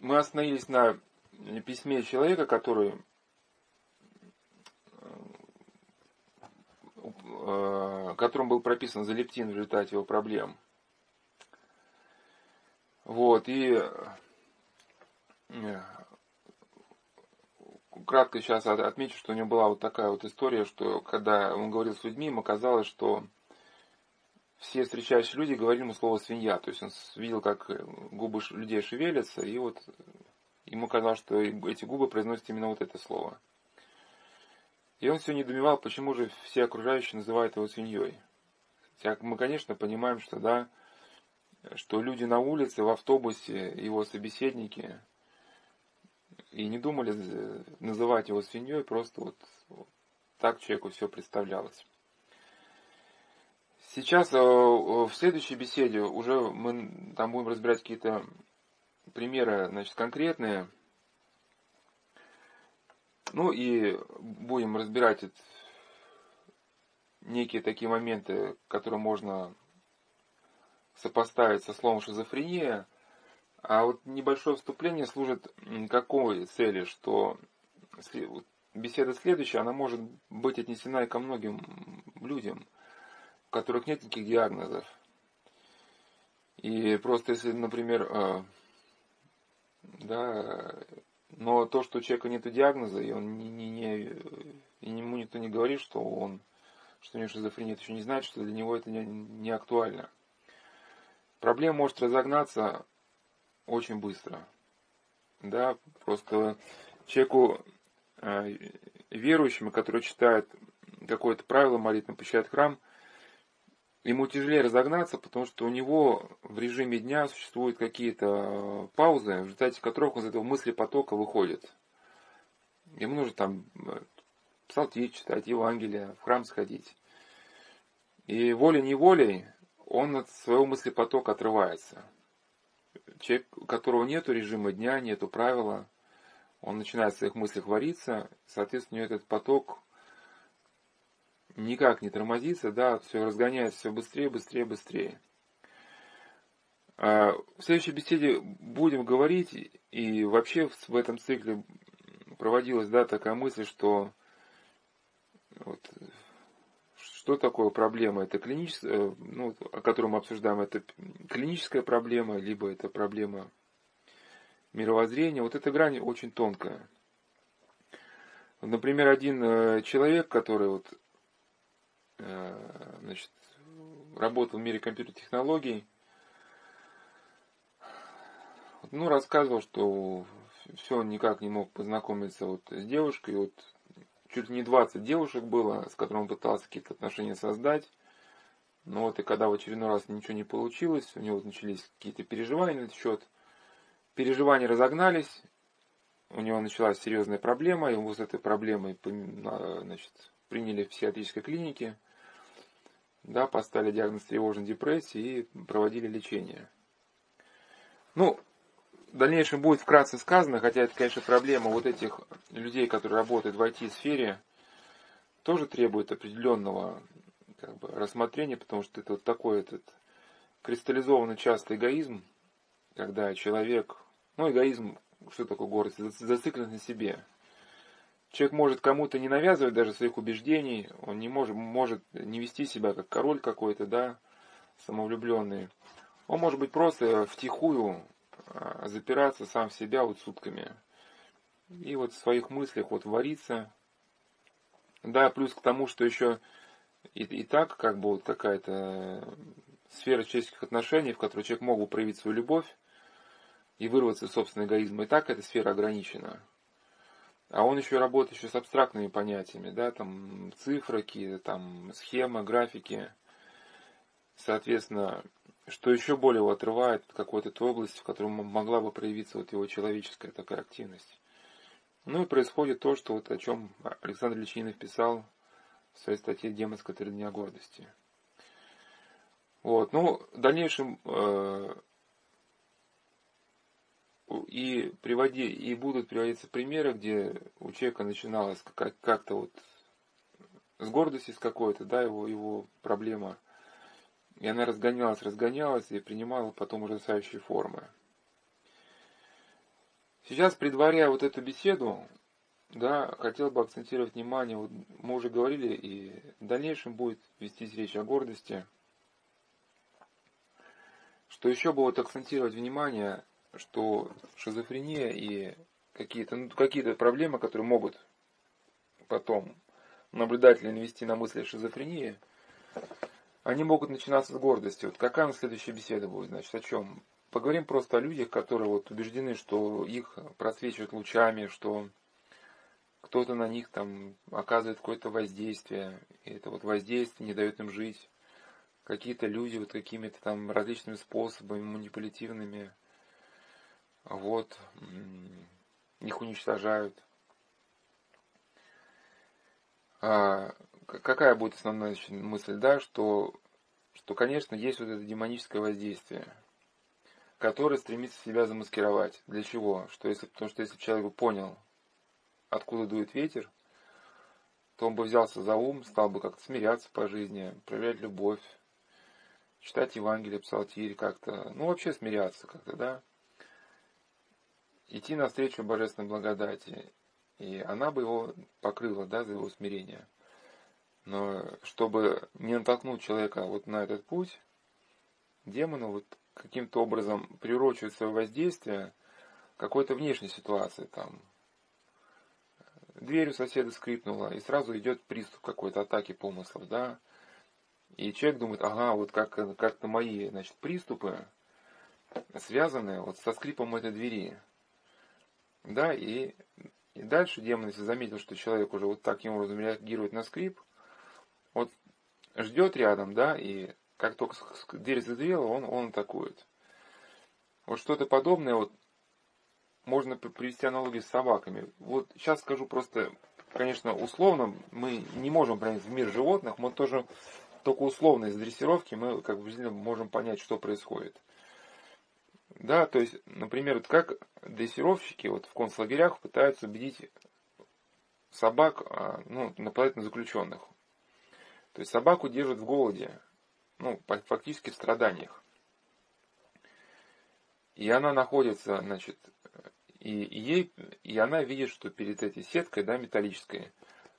мы остановились на письме человека, который э, которым был прописан залептин в результате его проблем. Вот, и э, кратко сейчас отмечу, что у него была вот такая вот история, что когда он говорил с людьми, ему казалось, что все встречающие люди говорили ему слово свинья. То есть он видел, как губы людей шевелятся, и вот ему казалось, что эти губы произносят именно вот это слово. И он все недоумевал, почему же все окружающие называют его свиньей. Мы, конечно, понимаем, что да, что люди на улице, в автобусе, его собеседники, и не думали называть его свиньей, просто вот так человеку все представлялось. Сейчас э, в следующей беседе уже мы там будем разбирать какие-то примеры, значит, конкретные. Ну и будем разбирать некие такие моменты, которые можно сопоставить со словом шизофрения. А вот небольшое вступление служит какой цели, что беседа следующая, она может быть отнесена и ко многим людям – у которых нет никаких диагнозов. И просто если, например, э, да, но то, что у человека нет диагноза, и он не, не, не, и ему никто не говорит, что он, что у него шизофрения, это еще не значит, что для него это не, не актуально. Проблема может разогнаться очень быстро. Да, просто человеку э, верующему, который читает какое-то правило молитвы, посещает храм, ему тяжелее разогнаться, потому что у него в режиме дня существуют какие-то э, паузы, в результате которых он из этого мысли потока выходит. Ему нужно там э, псалтирь читать, Евангелие, в храм сходить. И волей-неволей он от своего мыслепотока отрывается. Человек, у которого нет режима дня, нету правила, он начинает в своих мыслях вариться, соответственно, этот поток никак не тормозится, да, все разгоняется все быстрее, быстрее, быстрее. А, в следующей беседе будем говорить, и вообще в этом цикле проводилась, да, такая мысль, что вот, что такое проблема? Это клиническая, э, ну, о которой мы обсуждаем, это клиническая проблема, либо это проблема мировоззрения. Вот эта грань очень тонкая. Например, один э, человек, который вот значит, работал в мире компьютерных технологий. Ну, рассказывал, что все никак не мог познакомиться вот с девушкой. Вот чуть не 20 девушек было, с которыми он пытался какие-то отношения создать. Но вот и когда в очередной раз ничего не получилось, у него начались какие-то переживания на этот счет. Переживания разогнались, у него началась серьезная проблема, его с этой проблемой значит, приняли в психиатрической клинике – да, поставили диагноз тревожной депрессии и проводили лечение. Ну, в дальнейшем будет вкратце сказано, хотя это, конечно, проблема вот этих людей, которые работают в IT-сфере, тоже требует определенного как бы, рассмотрения, потому что это вот такой этот кристаллизованный часто эгоизм, когда человек, ну эгоизм, что такое гордость, зациклен на себе. Человек может кому-то не навязывать даже своих убеждений, он не может, может не вести себя как король какой-то, да, самовлюбленный. Он может быть просто втихую а, запираться сам в себя вот сутками. И вот в своих мыслях вот вариться. Да, плюс к тому, что еще и, и так как бы вот какая-то сфера человеческих отношений, в которой человек мог бы проявить свою любовь и вырваться из собственного эгоизма, и так эта сфера ограничена. А он еще работает еще с абстрактными понятиями, да, там цифры, какие там схемы, графики. Соответственно, что еще более его отрывает от какой-то той области, в которой могла бы проявиться вот его человеческая такая активность. Ну и происходит то, что вот о чем Александр Личинов писал в своей статье «Демонская три дня гордости». Вот, ну, в дальнейшем э, и, приводи, и будут приводиться примеры, где у человека начиналось как-то вот с гордости с какой-то, да, его, его проблема. И она разгонялась, разгонялась и принимала потом ужасающие формы. Сейчас, предваряя вот эту беседу, да, хотел бы акцентировать внимание, вот мы уже говорили, и в дальнейшем будет вестись речь о гордости. Что еще бы вот акцентировать внимание, что шизофрения и какие-то ну, какие проблемы, которые могут потом наблюдателя навести на мысли о шизофрении, они могут начинаться с гордости. Вот какая у нас следующая беседа будет, значит, о чем? Поговорим просто о людях, которые вот убеждены, что их просвечивают лучами, что кто-то на них там оказывает какое-то воздействие, и это вот воздействие не дает им жить. Какие-то люди вот какими-то там различными способами, манипулятивными, вот, их уничтожают. А, какая будет основная мысль, да, что, что, конечно, есть вот это демоническое воздействие, которое стремится себя замаскировать. Для чего? Что если, потому что если человек бы понял, откуда дует ветер, то он бы взялся за ум, стал бы как-то смиряться по жизни, проявлять любовь, читать Евангелие, псалтирь как-то, ну вообще смиряться как-то, да, идти навстречу божественной благодати, и она бы его покрыла, да, за его смирение. Но чтобы не натолкнуть человека вот на этот путь, демону вот каким-то образом прирочивает свое воздействие какой-то внешней ситуации, там, дверь у соседа скрипнула, и сразу идет приступ какой-то атаки помыслов, да. И человек думает, ага, вот как, как-то мои, значит, приступы связаны вот со скрипом этой двери. Да, и, и дальше демон, если заметил, что человек уже вот таким образом реагирует на скрип, вот ждет рядом, да, и как только дверь задвела, он, он атакует. Вот что-то подобное вот можно привести аналогию с собаками. Вот сейчас скажу просто, конечно, условно, мы не можем проникнуть в мир животных, мы тоже только условно из дрессировки мы как бы можем понять, что происходит. Да, то есть, например, вот как дрессировщики вот в концлагерях пытаются убедить собак, а, ну, наполовину заключенных. То есть собаку держат в голоде, ну, фактически в страданиях. И она находится, значит, и, и, ей, и она видит, что перед этой сеткой, да, металлической,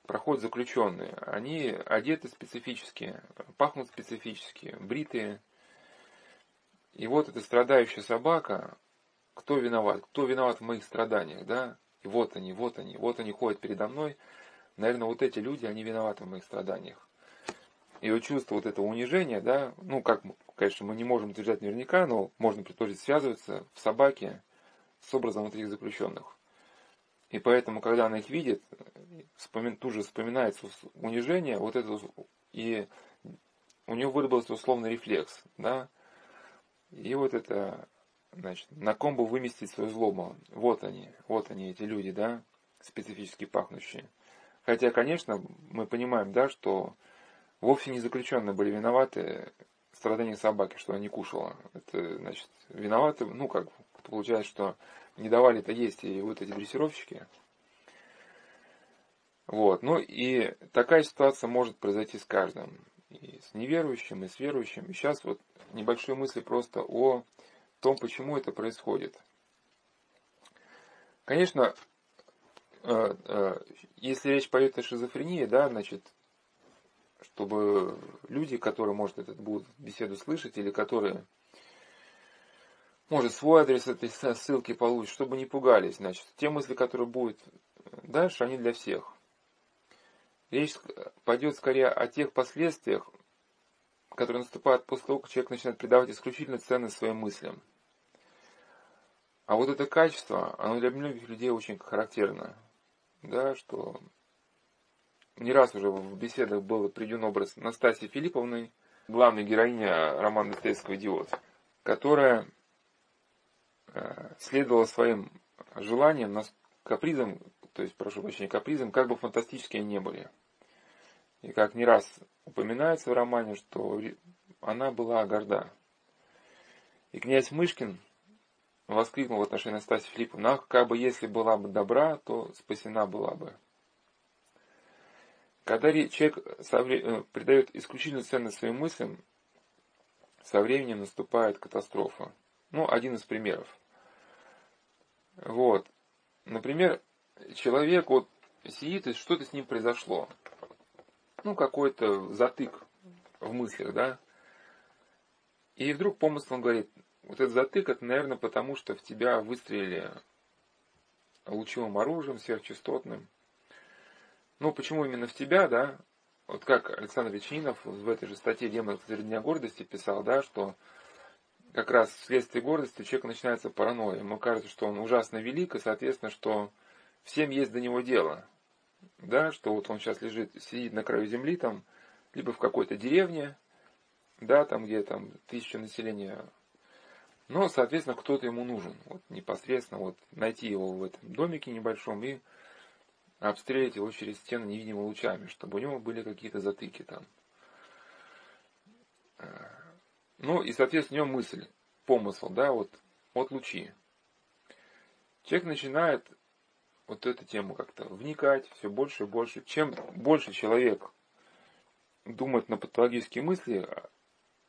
проходят заключенные. Они одеты специфически, пахнут специфически, бритые. И вот эта страдающая собака, кто виноват? Кто виноват в моих страданиях, да? И вот они, вот они, вот они ходят передо мной. Наверное, вот эти люди, они виноваты в моих страданиях. И вот чувство вот этого унижения, да, ну, как, конечно, мы не можем утверждать наверняка, но можно предположить, связывается в собаке с образом вот этих заключенных. И поэтому, когда она их видит, вспомин, тут же вспоминается унижение, вот это, и у нее выработался условный рефлекс, да, и вот это, значит, на ком бы выместить свою злобу. Вот они, вот они, эти люди, да, специфически пахнущие. Хотя, конечно, мы понимаем, да, что вовсе не заключенные были виноваты в страданиях собаки, что она не кушала. Это, значит, виноваты, ну, как получается, что не давали это есть и вот эти дрессировщики. Вот. Ну и такая ситуация может произойти с каждым. И с неверующим, и с верующим. И сейчас вот небольшие мысли просто о том, почему это происходит. Конечно, э, э, если речь пойдет о шизофрении, да, значит, чтобы люди, которые, может, этот будут беседу слышать, или которые может свой адрес этой ссылки получить, чтобы не пугались. Значит, те мысли, которые будут дальше, они для всех. Речь пойдет скорее о тех последствиях, которые наступают после того, как человек начинает придавать исключительно ценность своим мыслям. А вот это качество, оно для многих людей очень характерно. Да, что не раз уже в беседах был приведен образ Настасьи Филипповны, главной героиня романа Достоевского «Идиот», которая Э, следовала своим желаниям, капризам, то есть, прошу прощения, капризам, как бы фантастически они не были. И как не раз упоминается в романе, что она была горда. И князь Мышкин воскликнул в отношении Настасьи Филипповны, ах, как бы если была бы добра, то спасена была бы. Когда человек э, придает исключительную ценность своим мыслям, со временем наступает катастрофа. Ну, один из примеров. Вот. например, человек вот сидит и что-то с ним произошло. Ну, какой-то затык в мыслях, да. И вдруг помысл он говорит, вот этот затык, это, наверное, потому что в тебя выстрелили лучевым оружием сверхчастотным. Ну, почему именно в тебя, да? Вот как Александр Вечинов в этой же статье «Демон дня гордости» писал, да, что как раз вследствие гордости у человека начинается паранойя. Ему кажется, что он ужасно велик, и, соответственно, что всем есть до него дело. Да, что вот он сейчас лежит, сидит на краю земли, там, либо в какой-то деревне, да, там, где там тысяча населения. Но, соответственно, кто-то ему нужен. Вот непосредственно вот найти его в этом домике небольшом и обстрелять его через стену невидимыми лучами, чтобы у него были какие-то затыки там. Ну и, соответственно, у него мысль, помысл, да, вот, вот лучи. Человек начинает вот эту тему как-то вникать все больше и больше. Чем больше человек думает на патологические мысли,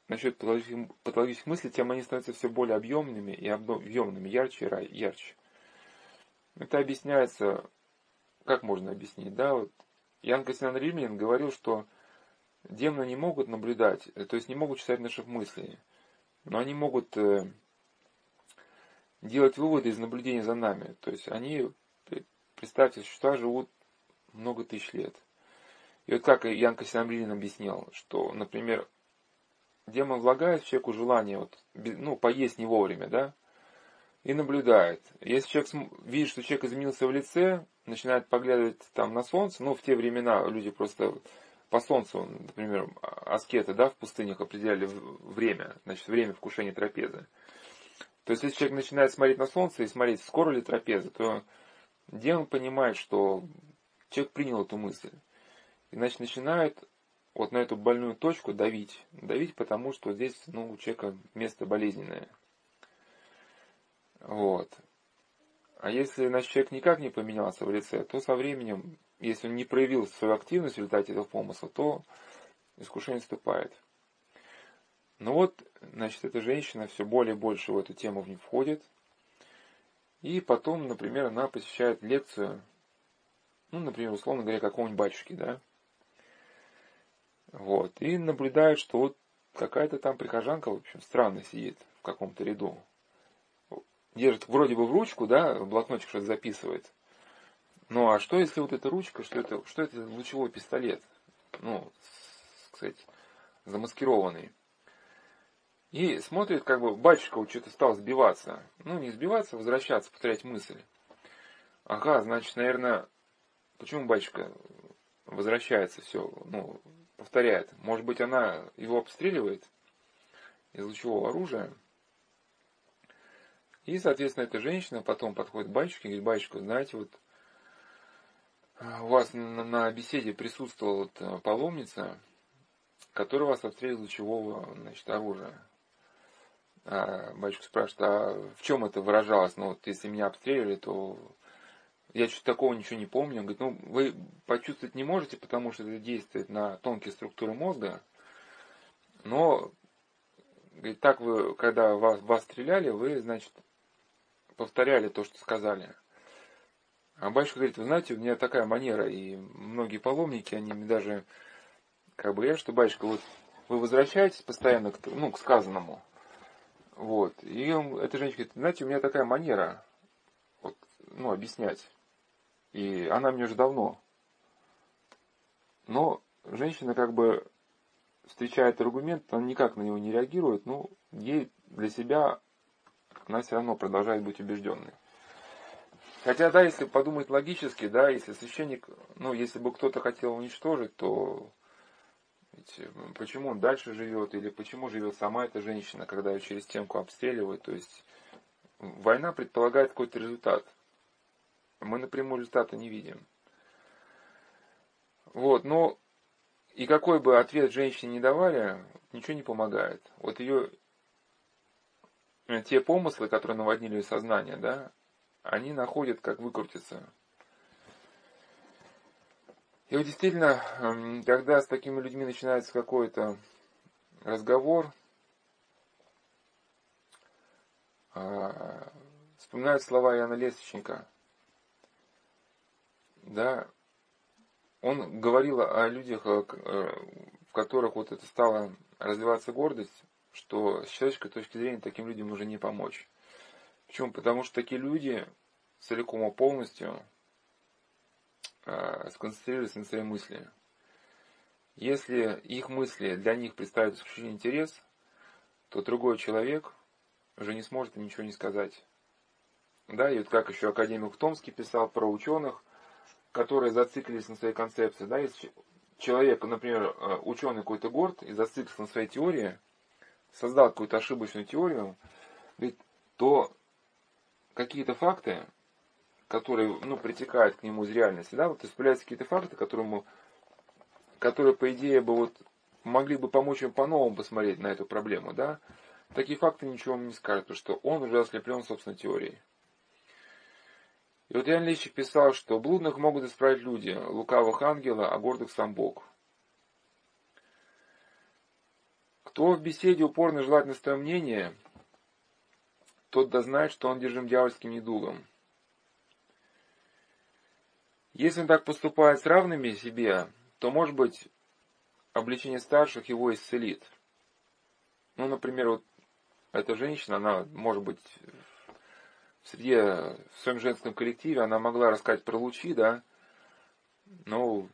насчет патологических, патологических мыслей, тем они становятся все более объемными и объемными, ярче и ярче. Это объясняется, как можно объяснить, да, вот Ян Костян Римлин говорил, что демоны не могут наблюдать, э, то есть не могут читать наших мыслей, но они могут э, делать выводы из наблюдения за нами. То есть они, представьте, существа живут много тысяч лет. И вот как Ян Кассиамрин объяснял, что, например, демон влагает в человеку желание вот, ну, поесть не вовремя, да, и наблюдает. Если человек видит, что человек изменился в лице, начинает поглядывать там на солнце, ну, в те времена люди просто по солнцу, например, аскеты, да, в пустынях определяли время, значит, время вкушения трапезы. То есть, если человек начинает смотреть на солнце и смотреть, скоро ли трапеза, то демон понимает, что человек принял эту мысль. И, значит, начинает вот на эту больную точку давить. Давить, потому что здесь, ну, у человека место болезненное. Вот. А если, значит, человек никак не поменялся в лице, то со временем если он не проявил свою активность в результате этого помысла, то искушение вступает. Но вот, значит, эта женщина все более и больше в эту тему в входит. И потом, например, она посещает лекцию, ну, например, условно говоря, какого-нибудь батюшки, да. Вот. И наблюдает, что вот какая-то там прихожанка, в общем, странно сидит в каком-то ряду. Держит вроде бы в ручку, да, блокнотик что-то записывает. Ну а что если вот эта ручка, что это, что это лучевой пистолет? Ну, кстати, замаскированный. И смотрит, как бы батюшка что-то стал сбиваться. Ну, не сбиваться, возвращаться, повторять мысль. Ага, значит, наверное, почему батюшка возвращается все, ну, повторяет? Может быть, она его обстреливает из лучевого оружия? И, соответственно, эта женщина потом подходит к батюшке и говорит, батюшка, знаете, вот у вас на, на беседе присутствовала вот э, паломница, которая вас обстреливала лучевого значит, оружия. А батюшка спрашивает, а в чем это выражалось? Ну, вот если меня обстреливали, то я что-то такого ничего не помню. Он говорит, ну, вы почувствовать не можете, потому что это действует на тонкие структуры мозга. Но, говорит, так вы, когда вас, вас стреляли, вы, значит, повторяли то, что сказали. А батюшка говорит, вы знаете, у меня такая манера, и многие паломники, они мне даже, как бы я, что батюшка, вот вы возвращаетесь постоянно к, ну, к сказанному. Вот. И эта женщина говорит, знаете, у меня такая манера, вот, ну, объяснять. И она мне уже давно. Но женщина как бы встречает аргумент, она никак на него не реагирует, но ей для себя она все равно продолжает быть убежденной. Хотя, да, если подумать логически, да, если священник, ну, если бы кто-то хотел уничтожить, то ведь э, почему он дальше живет, или почему живет сама эта женщина, когда ее через стенку обстреливают, то есть война предполагает какой-то результат. Мы напрямую результата не видим. Вот, но и какой бы ответ женщине не давали, ничего не помогает. Вот ее те помыслы, которые наводнили ее сознание, да, они находят, как выкрутиться. И вот действительно, эм, когда с такими людьми начинается какой-то разговор, а, вспоминают слова Иоанна Лесточника, да, он говорил о людях, э, э, в которых вот это стало развиваться гордость, что с человеческой точки зрения таким людям уже не помочь. Почему? Потому что такие люди целиком и полностью э, сконцентрировались на своей мысли. Если их мысли для них представляют исключительный интерес, то другой человек уже не сможет ничего не сказать. Да, и вот как еще академик Томский писал про ученых, которые зациклились на своей концепции. Да, если человек, например, э, ученый какой-то горд и зациклился на своей теории, создал какую-то ошибочную теорию, то какие-то факты, которые ну, притекают к нему из реальности, да, вот появляются какие-то факты, которые, ему, которые, по идее, бы вот могли бы помочь ему по-новому посмотреть на эту проблему, да, такие факты ничего вам не скажут, потому что он уже ослеплен собственной теорией. И вот Иоанн Лещик писал, что блудных могут исправить люди, лукавых ангела, а гордых сам Бог. Кто в беседе упорно желает на свое мнение, тот да знает, что он держим дьявольским недугом. Если он так поступает с равными себе, то, может быть, обличение старших его исцелит. Ну, например, вот эта женщина, она, может быть, среди, в своем женском коллективе она могла рассказать про лучи, да, ну,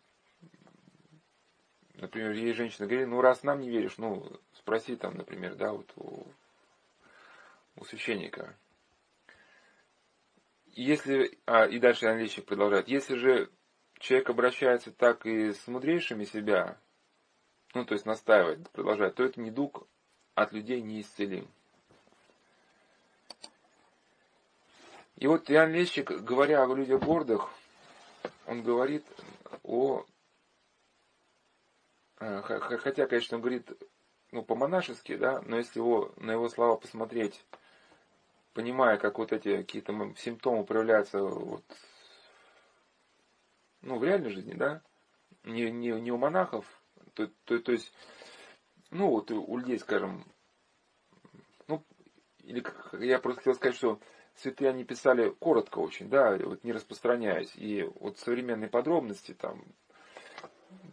например, ей женщина говорит, ну, раз нам не веришь, ну, спроси там, например, да, вот у, у священника. Если, а, и дальше Анлещик продолжает, если же человек обращается так и с мудрейшими себя, ну, то есть настаивает, продолжает, то это недуг от людей неисцелим. И вот Иоанн Лещик, говоря о людях гордых, он говорит о... Э, хотя, конечно, он говорит ну, по-монашески, да, но если его, на его слова посмотреть, понимая, как вот эти какие-то симптомы проявляются вот, ну, в реальной жизни, да, не, не, не у монахов, то, то, то есть, ну, вот у людей, скажем, ну, или я просто хотел сказать, что святые они писали коротко очень, да, вот не распространяясь. И вот современные подробности, там,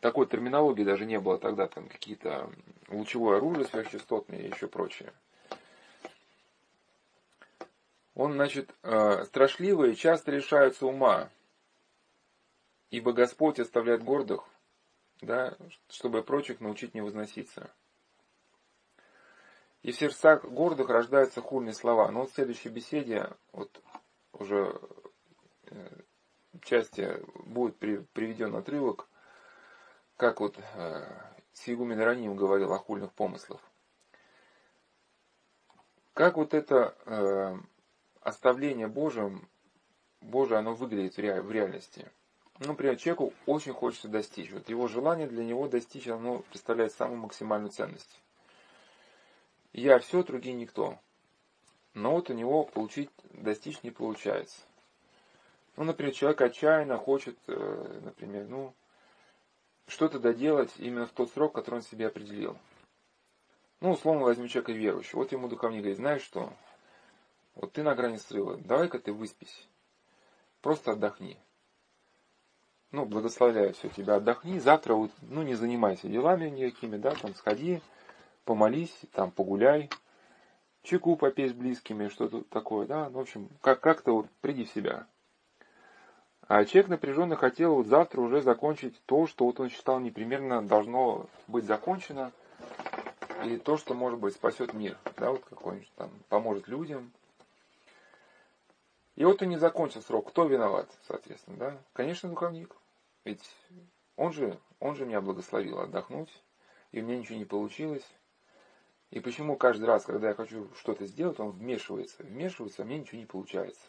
такой терминологии даже не было тогда, там, какие-то лучевое оружие сверхчастотное и еще прочее. Он, значит, э, страшливые часто решаются ума, ибо Господь оставляет гордых, да, чтобы прочих научить не возноситься. И в сердцах гордых рождаются хульные слова. Но вот в следующей беседе, вот уже э, части будет приведен отрывок, как вот э, Сигумен Раним говорил о хульных помыслах. Как вот это оставление Божьим, Божие, оно выглядит в, ре, в реальности. Ну, например, человеку очень хочется достичь. Вот его желание для него достичь, оно представляет самую максимальную ценность. Я все, другие никто. Но вот у него получить, достичь не получается. Ну, например, человек отчаянно хочет, э, например, ну, что-то доделать именно в тот срок, который он себе определил. Ну, условно возьмем человека верующего. Вот ему духовник говорит, знаешь что, вот ты на грани срыва, давай-ка ты выспись. Просто отдохни. Ну, благословляю все тебя, отдохни. Завтра вот, ну, не занимайся делами никакими, да, там сходи, помолись, там погуляй, чеку попей с близкими, что-то такое, да, ну, в общем, как- как-то вот приди в себя. А человек напряженно хотел вот завтра уже закончить то, что вот он считал непременно должно быть закончено, и то, что, может быть, спасет мир, да, вот какой-нибудь там, поможет людям. И вот он не закончил срок. Кто виноват, соответственно, да? Конечно, духовник. Ведь он же, он же меня благословил отдохнуть, и меня ничего не получилось. И почему каждый раз, когда я хочу что-то сделать, он вмешивается, вмешивается, а мне ничего не получается.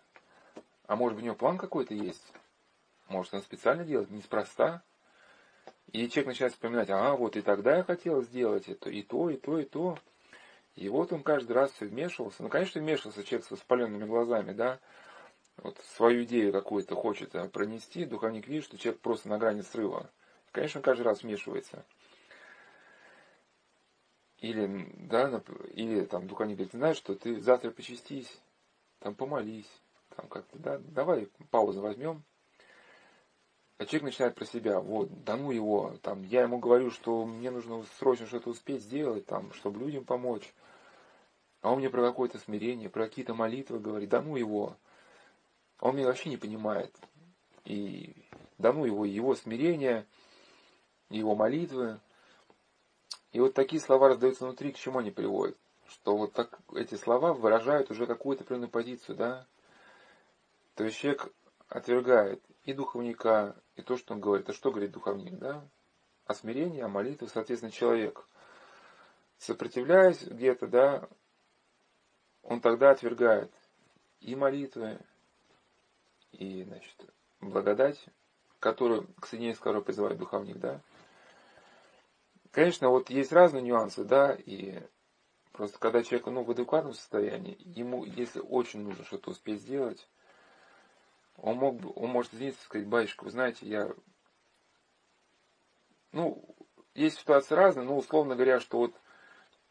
А может у него план какой-то есть? Может он специально делает, неспроста? И человек начинает вспоминать, а вот и тогда я хотел сделать это, и то, и то, и то. И вот он каждый раз все вмешивался. Ну, конечно, вмешивался человек с воспаленными глазами, да. Вот свою идею какую-то хочет э, пронести, духовник видит, что человек просто на грани срыва. Конечно, он каждый раз вмешивается. Или, да, или там духовник говорит, знаешь, что ты завтра почистись, там помолись, там как-то, да, давай паузу возьмем. А человек начинает про себя, вот, да ну его, там, я ему говорю, что мне нужно срочно что-то успеть сделать, там, чтобы людям помочь. А он мне про какое-то смирение, про какие-то молитвы говорит, да ну его. Он меня вообще не понимает. И да ну его, его смирение, его молитвы. И вот такие слова раздаются внутри, к чему они приводят? Что вот так эти слова выражают уже какую-то определенную позицию, да? То есть человек отвергает и духовника, и то, что он говорит. А что говорит духовник, да? О смирении, о молитве, соответственно, человек, сопротивляясь где-то, да, он тогда отвергает и молитвы, и, значит, благодать, которую, к соединению с которой призывает духовник, да. Конечно, вот есть разные нюансы, да, и просто когда человек, ну, в адекватном состоянии, ему, если очень нужно что-то успеть сделать, он, мог, он может извиниться и сказать, батюшка, вы знаете, я... Ну, есть ситуации разные, но условно говоря, что вот,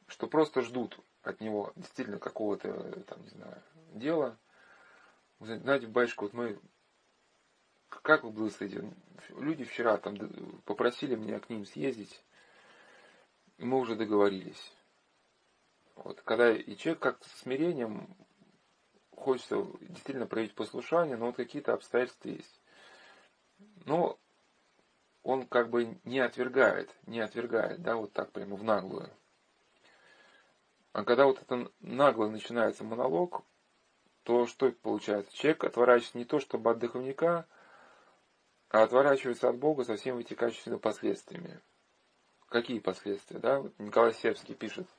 что просто ждут от него действительно какого-то, там, не знаю, дела. Знаете, батюшка, вот мы, как вы благословите, люди вчера там попросили меня к ним съездить, и мы уже договорились. Вот, когда и человек как-то с смирением хочется действительно проявить послушание, но вот какие-то обстоятельства есть. Но он как бы не отвергает, не отвергает, да, вот так прямо в наглую. А когда вот это нагло начинается монолог, то что получается? Человек отворачивается не то, чтобы от духовника, а отворачивается от Бога со всеми вытекающими последствиями. Какие последствия? Да? Вот Николай Сербский пишет –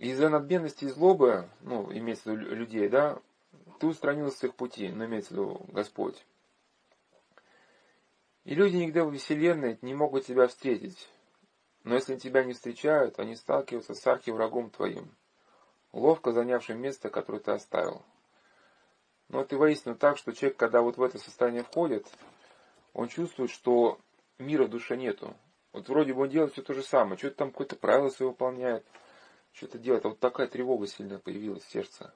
из-за надменности и злобы, ну, имеется в виду людей, да, ты устранился с их пути, но имеется в виду Господь. И люди нигде в Вселенной не могут тебя встретить. Но если тебя не встречают, они сталкиваются с архиврагом твоим, ловко занявшим место, которое ты оставил. Но это воистину так, что человек, когда вот в это состояние входит, он чувствует, что мира в душе нету. Вот вроде бы он делает все то же самое, что-то там какое-то правило свое выполняет, что-то делать. А вот такая тревога сильно появилась в сердце.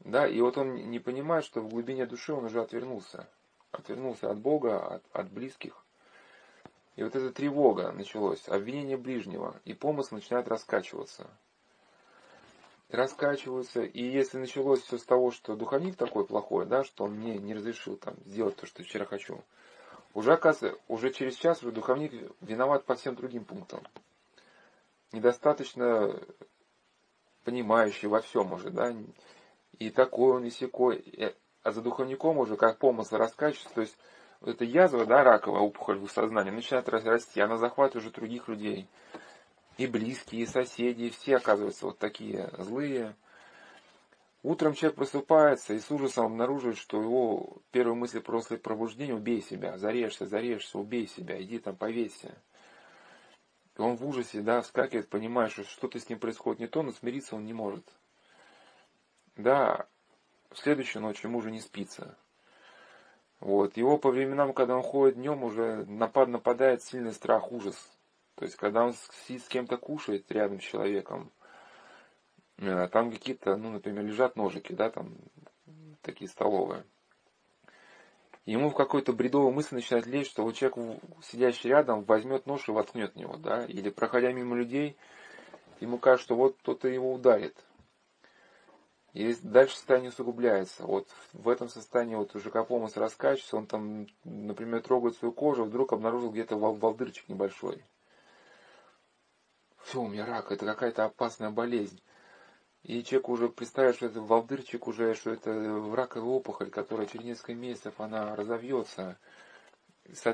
Да, и вот он не понимает, что в глубине души он уже отвернулся. Отвернулся от Бога, от, от близких. И вот эта тревога началась, обвинение ближнего, и помысл начинает раскачиваться. Раскачиваются, и если началось все с того, что духовник такой плохой, да, что он мне не разрешил там сделать то, что вчера хочу, уже оказывается, уже через час уже духовник виноват по всем другим пунктам. Недостаточно понимающий во всем уже, да, и такой он, и секой, а за духовником уже как помысл раскачивается, то есть вот эта язва, да, раковая опухоль в сознании начинает расти, она захватывает уже других людей, и близкие, и соседи, все оказываются вот такие злые. Утром человек просыпается и с ужасом обнаруживает, что его первые мысли после пробуждения «убей себя», «зарежься, зарежься, убей себя, иди там повесься». И он в ужасе, да, вскакивает, понимая, что что-то с ним происходит не то, но смириться он не может. Да, в следующую ночь ему уже не спится. Вот. Его по временам, когда он ходит днем, уже напад, нападает сильный страх, ужас. То есть, когда он сидит с кем-то кушает рядом с человеком, э, там какие-то, ну, например, лежат ножики, да, там такие столовые ему в какой-то бредовой мысли начинает лезть, что вот человек, сидящий рядом, возьмет нож и воткнет в него, да, или проходя мимо людей, ему кажется, что вот кто-то его ударит. И дальше состояние усугубляется. Вот в этом состоянии вот уже Капомас раскачивается, он там, например, трогает свою кожу, вдруг обнаружил где-то волдырчик небольшой. Все, у меня рак, это какая-то опасная болезнь. И человек уже представляет, что это волдырчик уже, что это раковая опухоль, которая через несколько месяцев она разовьется,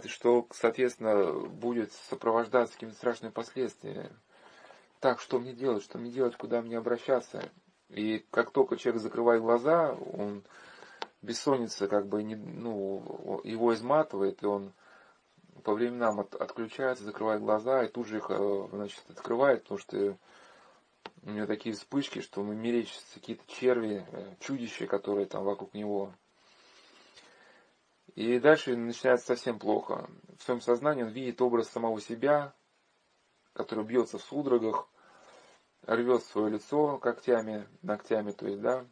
что, соответственно, будет сопровождаться какими-то страшными последствиями. Так, что мне делать, что мне делать, куда мне обращаться? И как только человек закрывает глаза, он бессонница как бы не, ну, его изматывает, и он по временам от, отключается, закрывает глаза, и тут же их э, значит, открывает, потому что у него такие вспышки, что ему мерещатся какие-то черви, э, чудища, которые там вокруг него. И дальше начинается совсем плохо. В своем сознании он видит образ самого себя, который бьется в судорогах, рвет свое лицо когтями, ногтями, то есть, да.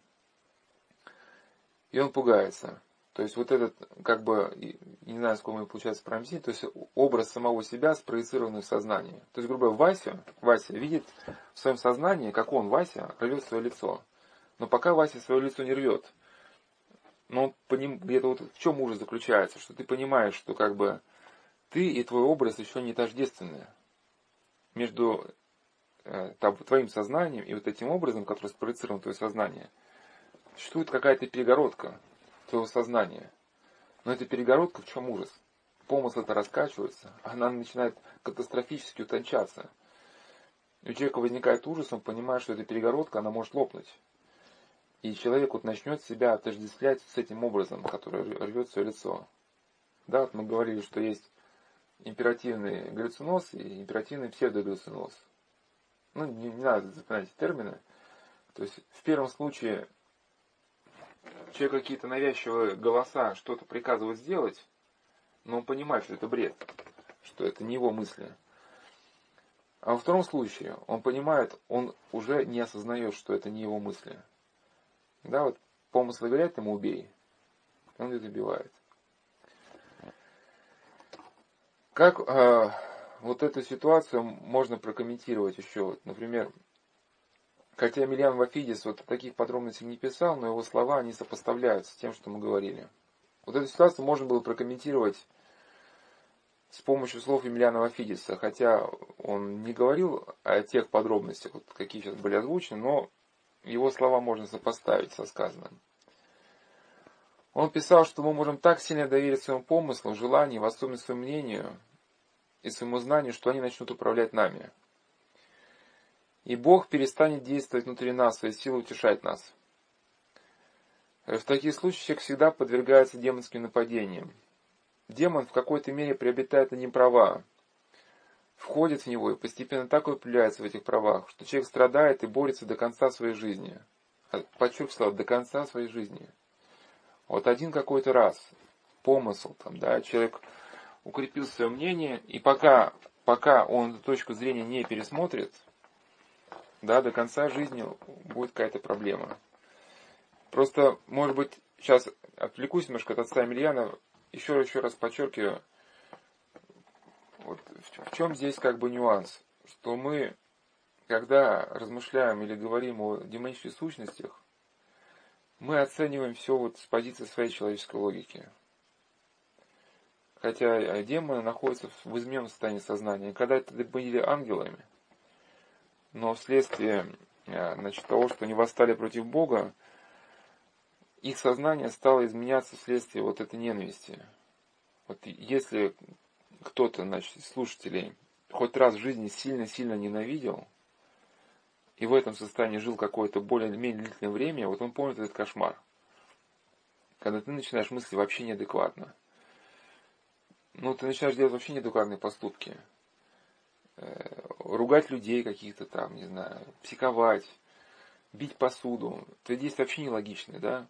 И он пугается. То есть вот этот, как бы, не знаю, сколько мы получается промсить, то есть образ самого себя спроецированный в сознании. То есть, грубо говоря, Вася, Вася видит в своем сознании, как он, Вася, рвет свое лицо. Но пока Вася свое лицо не рвет, но где-то вот в чем ужас заключается, что ты понимаешь, что как бы ты и твой образ еще не тождественны. Между э, твоим сознанием и вот этим образом, который спроецирован в твое сознание, существует какая-то перегородка твоего сознания. Но эта перегородка в чем ужас? Помысл это раскачивается, она начинает катастрофически утончаться. И у человека возникает ужас, он понимает, что эта перегородка, она может лопнуть. И человек вот начнет себя отождествлять с этим образом, который рвет свое лицо. Да, вот мы говорили, что есть императивный галлюциноз и императивный псевдогаллюциноз. Ну, не, не надо запоминать термины. То есть в первом случае человек какие-то навязчивые голоса что-то приказывает сделать, но он понимает, что это бред, что это не его мысли. А во втором случае он понимает, он уже не осознает, что это не его мысли. Да, вот помыслы говорят ему убей, он их добивает. Как э, вот эту ситуацию можно прокомментировать еще? Вот, например, хотя Емельян Вафидис вот таких подробностей не писал, но его слова, они сопоставляются с тем, что мы говорили. Вот эту ситуацию можно было прокомментировать с помощью слов Емельяна Вафидиса, хотя он не говорил о тех подробностях, вот, какие сейчас были озвучены, но его слова можно сопоставить со сказанным. Он писал, что мы можем так сильно доверить своему помыслу, желанию, в особенности своему мнению и своему знанию, что они начнут управлять нами. И Бог перестанет действовать внутри нас, своей силой утешать нас. В таких случаях человек всегда подвергается демонским нападениям. Демон в какой-то мере приобретает над ним права, входит в него и постепенно так укрепляется в этих правах, что человек страдает и борется до конца своей жизни. Подчеркиваю, до конца своей жизни. Вот один какой-то раз, помысл, там, да, человек укрепил свое мнение, и пока, пока он эту точку зрения не пересмотрит, да, до конца жизни будет какая-то проблема. Просто, может быть, сейчас отвлекусь немножко от отца Емельяна, еще, еще раз подчеркиваю, вот в, в чем здесь как бы нюанс, что мы, когда размышляем или говорим о демонических сущностях, мы оцениваем все вот с позиции своей человеческой логики. Хотя демоны находятся в измененном состоянии сознания. Когда это были ангелами, но вследствие э, значит, того, что они восстали против Бога, их сознание стало изменяться вследствие вот этой ненависти. Вот если кто-то, значит, слушателей хоть раз в жизни сильно-сильно ненавидел, и в этом состоянии жил какое-то более-менее длительное время, вот он помнит этот кошмар. Когда ты начинаешь мыслить вообще неадекватно. Ну, ты начинаешь делать вообще неадекватные поступки. Ругать людей каких-то там, не знаю, психовать, бить посуду. Твои действия вообще нелогичные, да?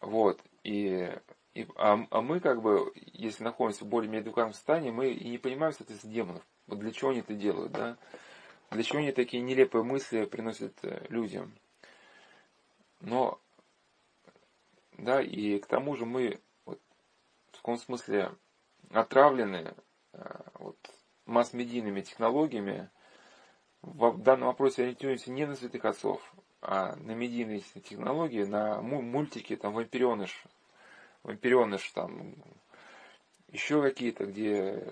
Вот. И, и, а, а мы, как бы, если находимся в более-менее адекватном состоянии, мы и не понимаем, что это из демонов. Вот для чего они это делают, да? Для чего они такие нелепые мысли приносят э, людям? Но, да, и к тому же мы вот, в каком смысле отравлены э, вот, масс-медийными технологиями. В данном вопросе ориентируемся не на святых отцов, а на медийные технологии, на мультики, там, вампиреныш, вампиреныш, там, еще какие-то, где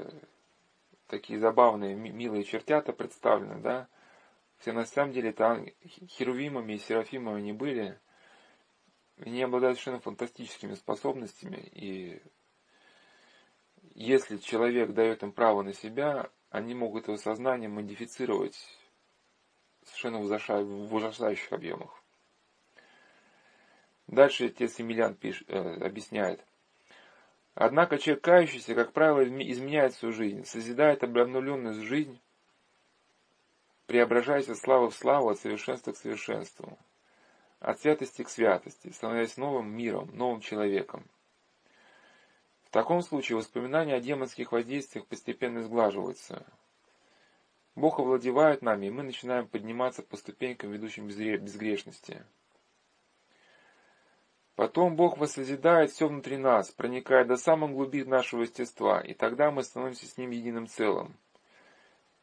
такие забавные, милые чертята представлены, да, все на самом деле это херувимами и серафимами не были, они обладают совершенно фантастическими способностями, и если человек дает им право на себя, они могут его сознание модифицировать совершенно в ужасающих объемах. Дальше отец Емельян пишет, э, объясняет. Однако человек кающийся, как правило, изменяет свою жизнь, созидает обновленную жизнь, преображаясь от славы в славу, от совершенства к совершенству, от святости к святости, становясь новым миром, новым человеком. Таком случае воспоминания о демонских воздействиях постепенно сглаживаются. Бог овладевает нами, и мы начинаем подниматься по ступенькам, ведущим безгрешности. Потом Бог воссозидает все внутри нас, проникая до самых глубин нашего естества, и тогда мы становимся с Ним единым целым.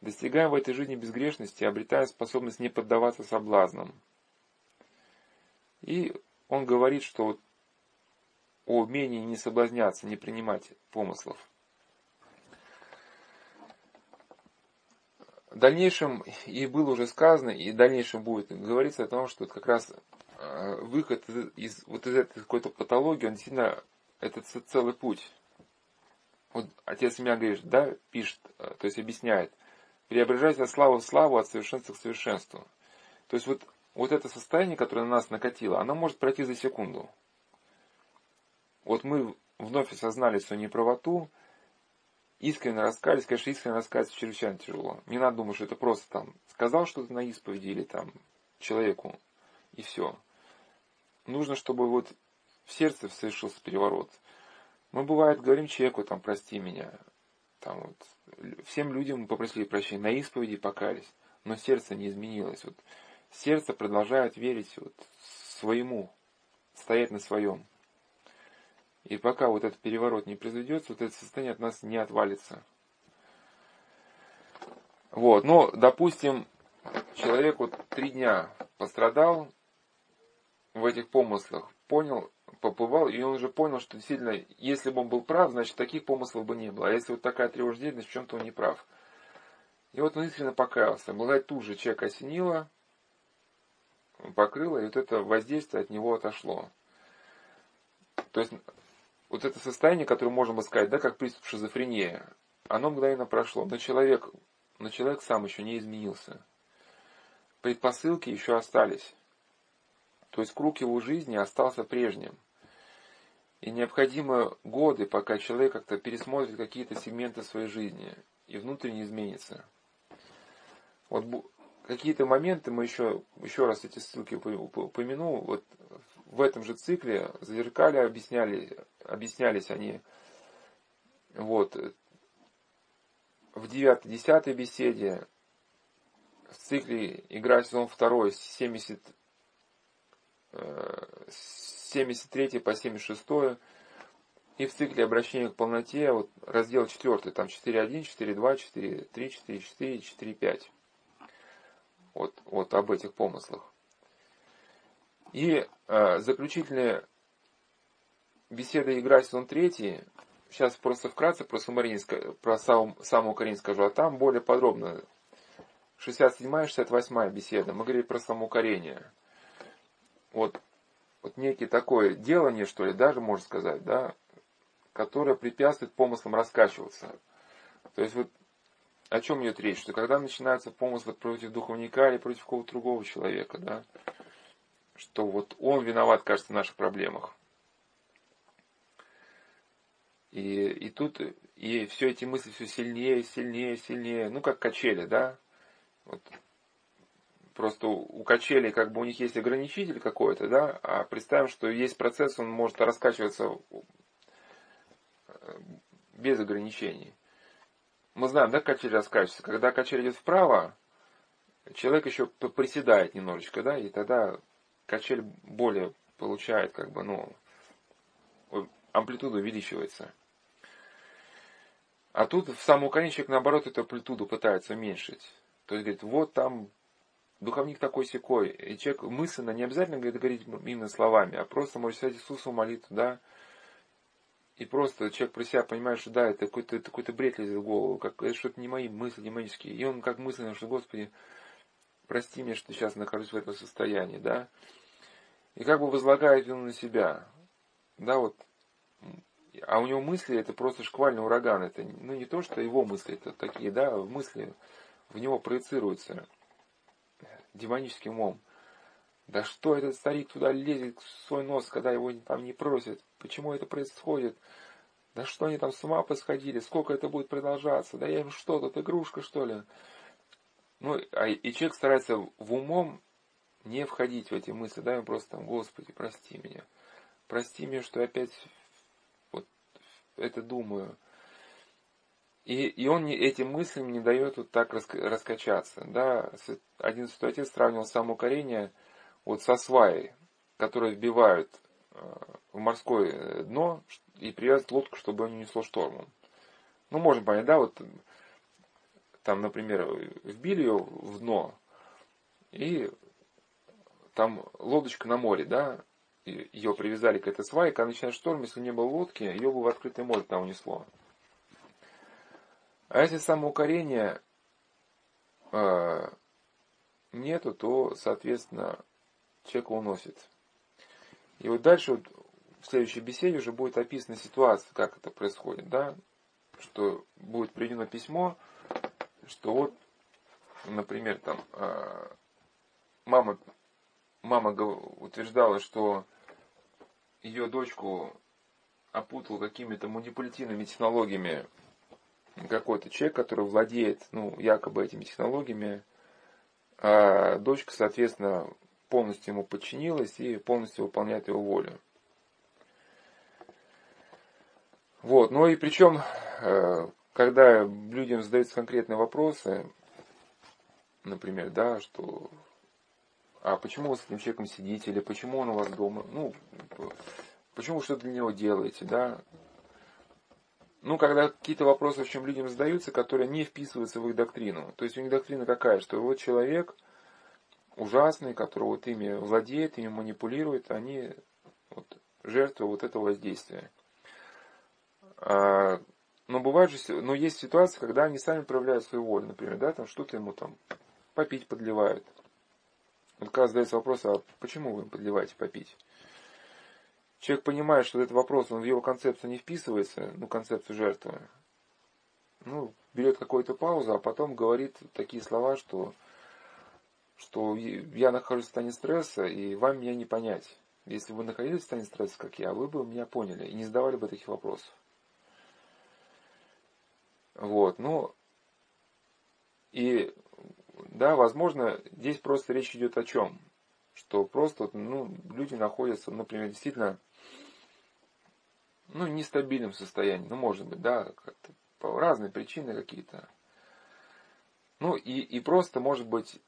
Достигаем в этой жизни безгрешности, обретая способность не поддаваться соблазнам. И он говорит, что о умении не соблазняться, не принимать помыслов. В дальнейшем, и было уже сказано, и в дальнейшем будет говориться о том, что как раз э, выход из, вот из этой какой-то патологии, он действительно, это целый путь. Вот отец меня говорит, да, пишет, э, то есть объясняет, преображать от славы в славу, от совершенства к совершенству. То есть вот, вот это состояние, которое на нас накатило, оно может пройти за секунду. Вот мы вновь осознали свою неправоту, искренне раскались, конечно, искренне раскаяться чрезвычайно тяжело. Не надо думать, что это просто там сказал что-то на исповеди или там человеку, и все. Нужно, чтобы вот в сердце совершился переворот. Мы, бывает, говорим человеку, там, прости меня. Там вот, всем людям мы попросили прощения, на исповеди покались, но сердце не изменилось. Вот, сердце продолжает верить вот, своему, стоять на своем. И пока вот этот переворот не произойдет, вот это состояние от нас не отвалится. Вот, но, допустим, человек вот три дня пострадал в этих помыслах, понял, побывал, и он уже понял, что действительно, если бы он был прав, значит, таких помыслов бы не было. А если вот такая тревожная в чем-то он не прав. И вот он искренне покаялся. Благодать тут же человека осенила, покрыла, и вот это воздействие от него отошло. То есть вот это состояние, которое можно бы сказать, да, как приступ шизофрении, оно мгновенно прошло. Но человек, но человек сам еще не изменился. Предпосылки еще остались. То есть круг его жизни остался прежним. И необходимы годы, пока человек как-то пересмотрит какие-то сегменты своей жизни и внутренне изменится. Вот какие-то моменты мы еще, еще раз эти ссылки упомяну. Вот в этом же цикле зазеркали объясняли, объяснялись они вот, в 9-10 беседе, в цикле «Игра сезон 2» с 70, 73 по 76 и в цикле обращения к полноте, вот раздел 4, там 4.1, 4.2, 4.3, 4.4, 4.5. Вот, вот об этих помыслах. И э, заключительная беседа игра сезон третий. Сейчас просто вкратце про, сумарин, про сам, сам укорень скажу, а там более подробно. 67 68 беседа. Мы говорили про самоукорение. Вот, вот некий такое делание, что ли, даже можно сказать, да, которое препятствует помыслам раскачиваться. То есть вот о чем идет речь? Что когда начинаются помыслы против духовника или против какого-то другого человека, да, что вот он виноват, кажется, в наших проблемах. И, и тут и все эти мысли все сильнее, сильнее, сильнее, ну как качели, да? Вот. Просто у качели как бы у них есть ограничитель какой-то, да, а представим, что есть процесс, он может раскачиваться без ограничений. Мы знаем, да, качель раскачивается. Когда качель идет вправо, человек еще приседает немножечко, да, и тогда качель более получает, как бы, ну, амплитуда увеличивается. А тут в самом конечник, наоборот, эту амплитуду пытается уменьшить. То есть, говорит, вот там духовник такой секой. И человек мысленно, не обязательно говорит, говорить именно словами, а просто может сказать Иисусу молитву, да. И просто человек про себя понимает, что да, это какой-то какой бред лезет в голову, как, это что-то не мои мысли демонические. И он как мысленно, что Господи, прости меня, что сейчас нахожусь в этом состоянии, да. И как бы возлагает вину на себя. Да, вот. А у него мысли это просто шквальный ураган. Это ну, не то, что его мысли, это такие, да, мысли в него проецируются демоническим умом. Да что этот старик туда лезет в свой нос, когда его там не просят? Почему это происходит? Да что они там с ума посходили? Сколько это будет продолжаться? Да я им что, тут игрушка, что ли? Ну, а, и человек старается в умом не входить в эти мысли, да, ему просто там, Господи, прости меня. Прости меня, что опять вот это думаю. И, и он не, этим мыслям не дает вот так раскачаться. Да? Один святой отец сравнивал самоукорение вот со сваей, которые вбивают э, в морское дно и привязать лодку, чтобы ее не несло штормом. Ну, можно понять, да, вот там, например, вбили ее в дно, и там лодочка на море, да, ее привязали к этой свае, когда начинает шторм, если не было лодки, ее бы в открытое море там унесло. А если самоукорения э, нету, то, соответственно, человека уносит. И вот дальше вот, в следующей беседе уже будет описана ситуация, как это происходит, да, что будет приведено письмо, что вот, например, там э, мама, мама утверждала, что ее дочку опутал какими-то манипулятивными технологиями какой-то человек, который владеет, ну, якобы этими технологиями, а дочка, соответственно, полностью ему подчинилась и полностью выполняет его волю. Вот, ну и причем, э, когда людям задаются конкретные вопросы, например, да, что а почему вы с этим человеком сидите, или почему он у вас дома, ну, почему вы что-то для него делаете, да. Ну, когда какие-то вопросы, в чем людям задаются, которые не вписываются в их доктрину. То есть у них доктрина какая, что вот человек ужасный, который вот ими владеет, ими манипулирует, они вот, жертвы вот этого воздействия. А, но бывает же, но есть ситуации, когда они сами проявляют свою волю, например, да, там что-то ему там попить подливают, вот когда задается вопрос, а почему вы им подливаете попить? Человек понимает, что этот вопрос, он в его концепцию не вписывается, ну, концепцию жертвы. Ну, берет какую-то паузу, а потом говорит такие слова, что, что я нахожусь в состоянии стресса, и вам меня не понять. Если вы находились в состоянии стресса, как я, вы бы меня поняли и не задавали бы таких вопросов. Вот, ну, и да, возможно, здесь просто речь идет о чем? Что просто ну, люди находятся, например, действительно ну, нестабильном состоянии. Ну, может быть, да, по разные причины какие-то. Ну, и, и просто, может быть,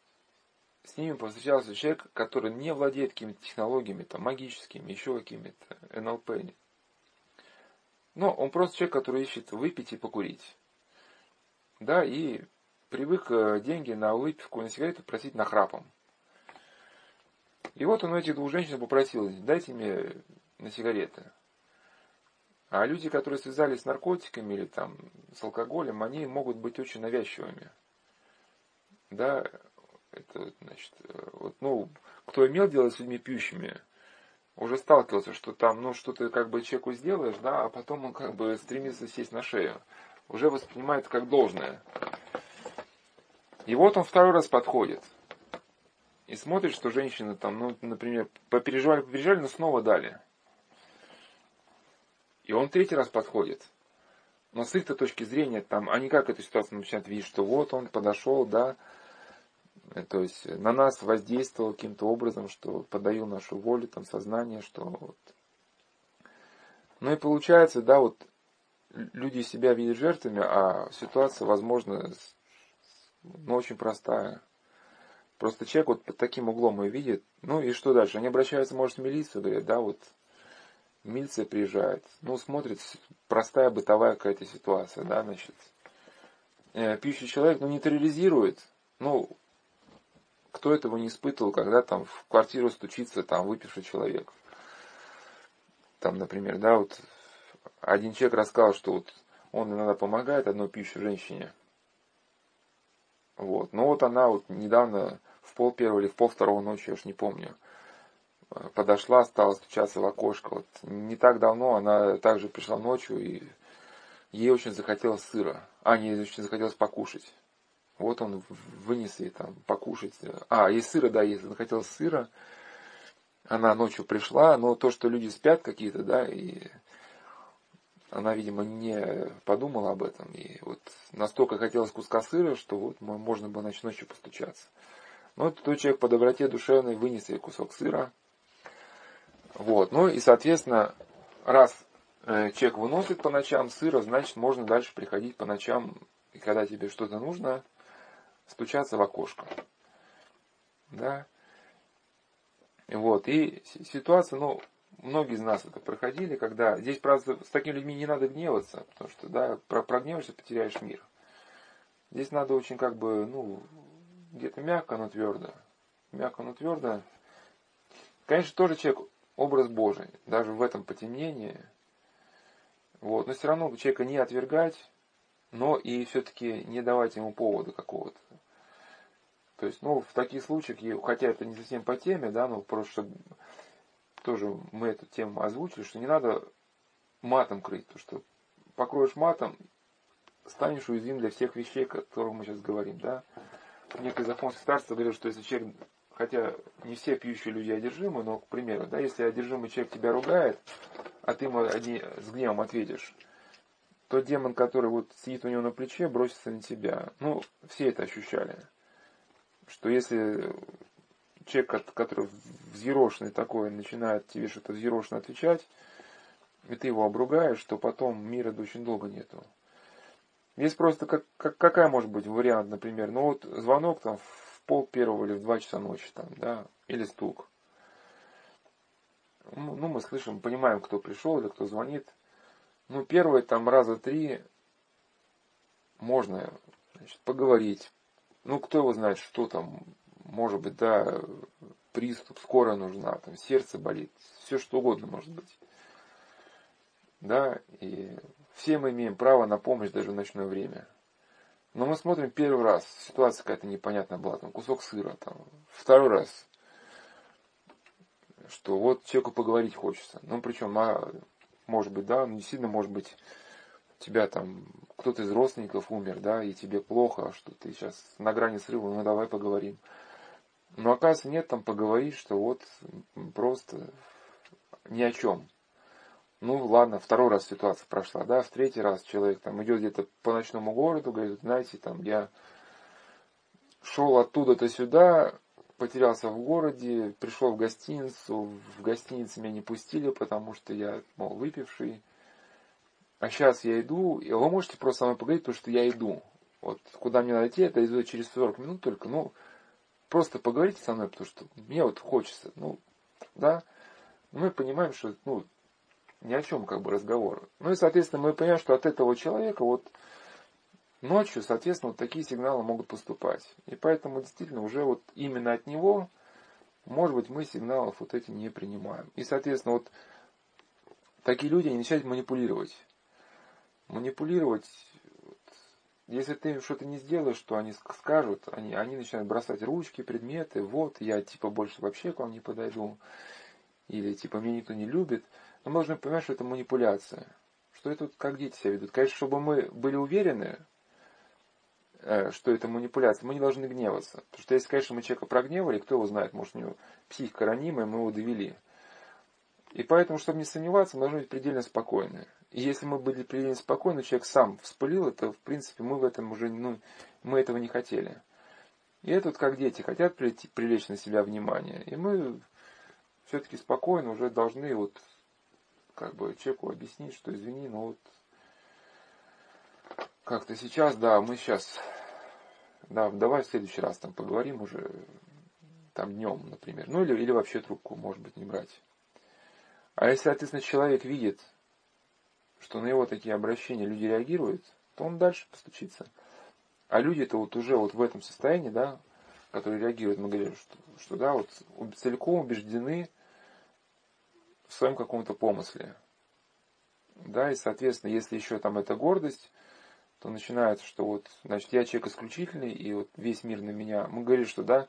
с ними повстречался человек, который не владеет какими-то технологиями, там, магическими, еще какими-то, НЛП. Но он просто человек, который ищет выпить и покурить. Да, и привык э, деньги на выпивку, на сигареты просить нахрапом. И вот он у этих двух женщин попросил, дайте мне на сигареты. А люди, которые связались с наркотиками или там с алкоголем, они могут быть очень навязчивыми. Да, это, значит, вот, ну, кто имел дело с людьми пьющими, уже сталкивался, что там, ну, что-то как бы человеку сделаешь, да, а потом он как бы стремится сесть на шею. Уже воспринимает как должное. И вот он второй раз подходит. И смотрит, что женщины там, ну, например, попереживали, попереживали, но снова дали. И он третий раз подходит. Но с их-то точки зрения, там, они как эту ситуацию начинают видеть, что вот он подошел, да, то есть на нас воздействовал каким-то образом, что подаю нашу волю, там, сознание, что вот. Ну и получается, да, вот люди себя видят жертвами, а ситуация, возможно, ну, очень простая. Просто человек вот под таким углом ее видит. Ну и что дальше? Они обращаются, может, в милицию, говорят, да, вот милиция приезжает. Ну, смотрит, простая бытовая какая-то ситуация, да, значит. Э, пьющий человек, ну, нейтрализирует. Ну, кто этого не испытывал, когда там в квартиру стучится там выпивший человек. Там, например, да, вот один человек рассказал, что вот он иногда помогает одной пьющей женщине – вот. Но вот она вот недавно в пол первого или в пол второго ночи, я уж не помню, э, подошла, стала стучаться в окошко. Вот не так давно она также пришла ночью, и ей очень захотелось сыра. А, не очень захотелось покушать. Вот он вынес ей там покушать. А, ей сыра, да, ей захотелось сыра. Она ночью пришла, но то, что люди спят какие-то, да, и она, видимо, не подумала об этом. И вот настолько хотелось куска сыра, что вот можно было ночь ночью постучаться. Но тот человек по доброте душевной вынес ей кусок сыра. Вот. Ну и, соответственно, раз э, человек выносит по ночам сыра, значит, можно дальше приходить по ночам, и когда тебе что-то нужно, стучаться в окошко. Да. Вот. И ситуация, ну, многие из нас это проходили, когда здесь, правда, с такими людьми не надо гневаться, потому что, да, про прогневаешься, потеряешь мир. Здесь надо очень как бы, ну, где-то мягко, но твердо. Мягко, но твердо. Конечно, тоже человек образ Божий, даже в этом потемнении. Вот, но все равно человека не отвергать, но и все-таки не давать ему повода какого-то. То есть, ну, в таких случаях, хотя это не совсем по теме, да, но просто чтобы тоже мы эту тему озвучили, что не надо матом крыть, потому что покроешь матом, станешь уязвим для всех вещей, о которых мы сейчас говорим, да. Некое законское старство говорит, что если человек, хотя не все пьющие люди одержимы, но, к примеру, да, если одержимый человек тебя ругает, а ты ему с гневом ответишь, то демон, который вот сидит у него на плече, бросится на тебя. Ну, все это ощущали. Что если человек, который взъерошенный такой, начинает тебе что-то взъерошенно отвечать, и ты его обругаешь, то потом мира очень долго нету. Есть просто как, как, какая может быть вариант, например, ну вот звонок там в пол первого или в два часа ночи там, да, или стук. Ну, ну, мы слышим, понимаем, кто пришел или кто звонит. Ну, первые там раза три можно значит, поговорить. Ну, кто его знает, что там, может быть, да, приступ, скоро нужна, там, сердце болит, все что угодно может быть. Да, и все мы имеем право на помощь даже в ночное время. Но мы смотрим первый раз, ситуация какая-то непонятная была, там кусок сыра, там, второй раз, что вот человеку поговорить хочется. Ну, причем, а, может быть, да, ну, действительно, может быть, тебя там кто-то из родственников умер, да, и тебе плохо, что ты сейчас на грани срыва, ну, давай поговорим. Но оказывается, нет, там поговорить, что вот просто ни о чем. Ну ладно, второй раз ситуация прошла, да, в третий раз человек там идет где-то по ночному городу, говорит, знаете, там я шел оттуда-то сюда, потерялся в городе, пришел в гостиницу, в гостинице меня не пустили, потому что я, мол, выпивший. А сейчас я иду, и вы можете просто со мной поговорить, потому что я иду. Вот куда мне надо идти, это иду через 40 минут только, ну, просто поговорите со мной, потому что мне вот хочется, ну, да. Мы понимаем, что, ну, ни о чем как бы разговор. Ну и, соответственно, мы понимаем, что от этого человека вот ночью, соответственно, вот такие сигналы могут поступать. И поэтому действительно уже вот именно от него, может быть, мы сигналов вот эти не принимаем. И, соответственно, вот такие люди они начинают манипулировать. Манипулировать, если ты что-то не сделаешь, что они скажут, они, они начинают бросать ручки, предметы, вот, я типа больше вообще к вам не подойду, или типа меня никто не любит. Но мы должны понимать, что это манипуляция. Что это вот как дети себя ведут. Конечно, чтобы мы были уверены, э, что это манипуляция, мы не должны гневаться. Потому что если, конечно, мы человека прогневали, кто его знает, может, у него психика ранимая, мы его довели. И поэтому, чтобы не сомневаться, мы должны быть предельно спокойны. И если мы были предельно спокойны, человек сам вспылил, это, в принципе, мы в этом уже, ну, мы этого не хотели. И это вот как дети хотят привлечь на себя внимание. И мы все-таки спокойно уже должны вот как бы человеку объяснить, что извини, но вот как-то сейчас, да, мы сейчас, да, давай в следующий раз там поговорим уже, там днем, например. Ну или, или вообще трубку, может быть, не брать. А если, соответственно, человек видит, что на его такие обращения люди реагируют, то он дальше постучится. А люди-то вот уже вот в этом состоянии, да, которые реагируют, мы говорим, что, что да, вот целиком убеждены, в своем каком-то помысле. Да, и, соответственно, если еще там эта гордость, то начинается, что вот, значит, я человек исключительный, и вот весь мир на меня. Мы говорим, что, да,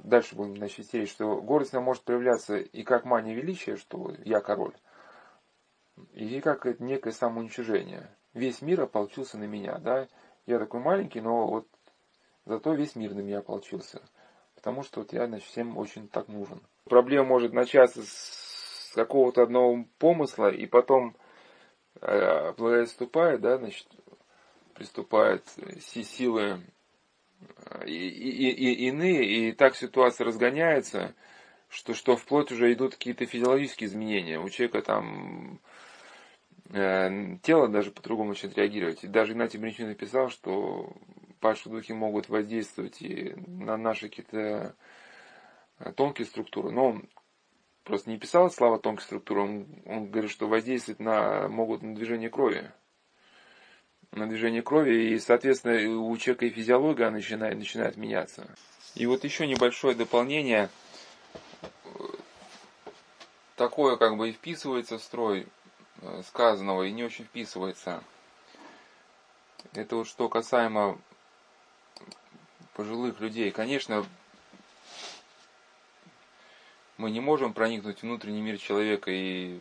дальше будем, значит, терять, что гордость может проявляться и как мания величия, что я король, и как некое самоуничижение. Весь мир ополчился на меня, да, я такой маленький, но вот зато весь мир на меня ополчился, потому что вот я, значит, всем очень так нужен. Проблема может начаться с какого-то одного помысла, и потом э, приступает, да, значит, приступают силы э, и, и, и, иные, и так ситуация разгоняется, что, что вплоть уже идут какие-то физиологические изменения. У человека там тело даже по-другому начинает реагировать. И даже Игнатий Бринчин написал, что падшие духи могут воздействовать и на наши какие-то э, тонкие структуры. Но просто не писал слова тонкой структуры, он, он говорит, что воздействовать на, могут на движение крови. На движение крови, и, соответственно, у человека и физиология начинает, начинает меняться. И вот еще небольшое дополнение, такое как бы и вписывается в строй э, сказанного, и не очень вписывается. Это вот что касаемо пожилых людей. Конечно, мы не можем проникнуть в внутренний мир человека и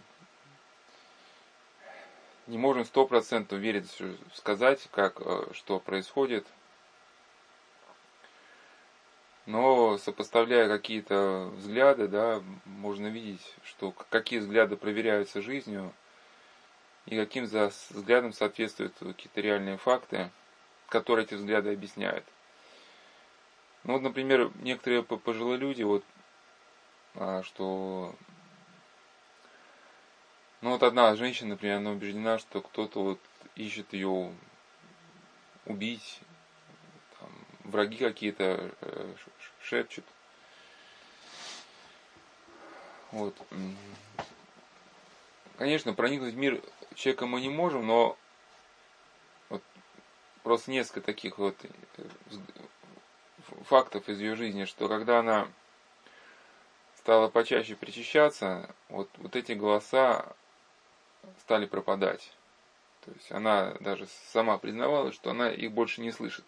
не можем сто процентов верить, сказать, как, э, что происходит. Но сопоставляя какие-то взгляды, да, можно видеть, что какие взгляды проверяются жизнью и каким взглядам соответствуют какие-то реальные факты, которые эти взгляды объясняют. Ну вот, например, некоторые пожилые люди, вот, а, что ну вот одна женщина, например, она убеждена, что кто-то вот ищет ее убить, там, враги какие-то э, шепчут. Вот. Конечно, проникнуть в мир человека мы не можем, но вот просто несколько таких вот э, фактов из ее жизни, что когда она стала почаще причащаться, вот, вот эти голоса стали пропадать. То есть она даже сама признавала, что она их больше не слышит.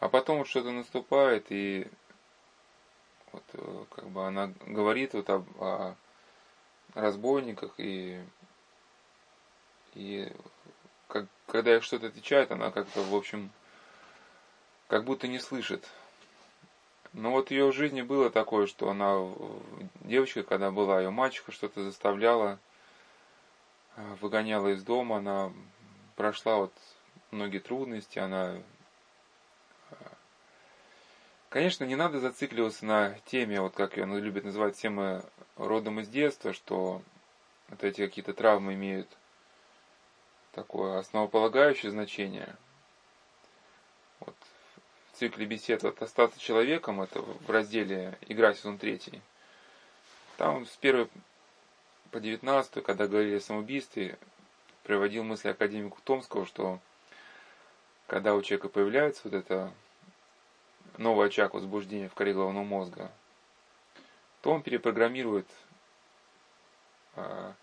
А потом вот что-то наступает, и вот э, как бы она говорит вот об, о разбойниках, и, и как, когда их что-то отвечает, она как-то, в общем, как будто не слышит. Но вот ее в жизни было такое, что она, девочка, когда была, ее мачеха что-то заставляла, э, выгоняла из дома, она прошла вот многие трудности, она... Конечно, не надо зацикливаться на теме, вот как ее любят называть темы родом из детства, что вот эти какие-то травмы имеют такое основополагающее значение. Вот цикле бесед вот «Остаться человеком», это в разделе «Игра сезон 3». Там с 1 по 19, когда говорили о самоубийстве, приводил мысли академику Томского, что когда у человека появляется вот это новый очаг возбуждения в коре головного мозга, то он перепрограммирует а,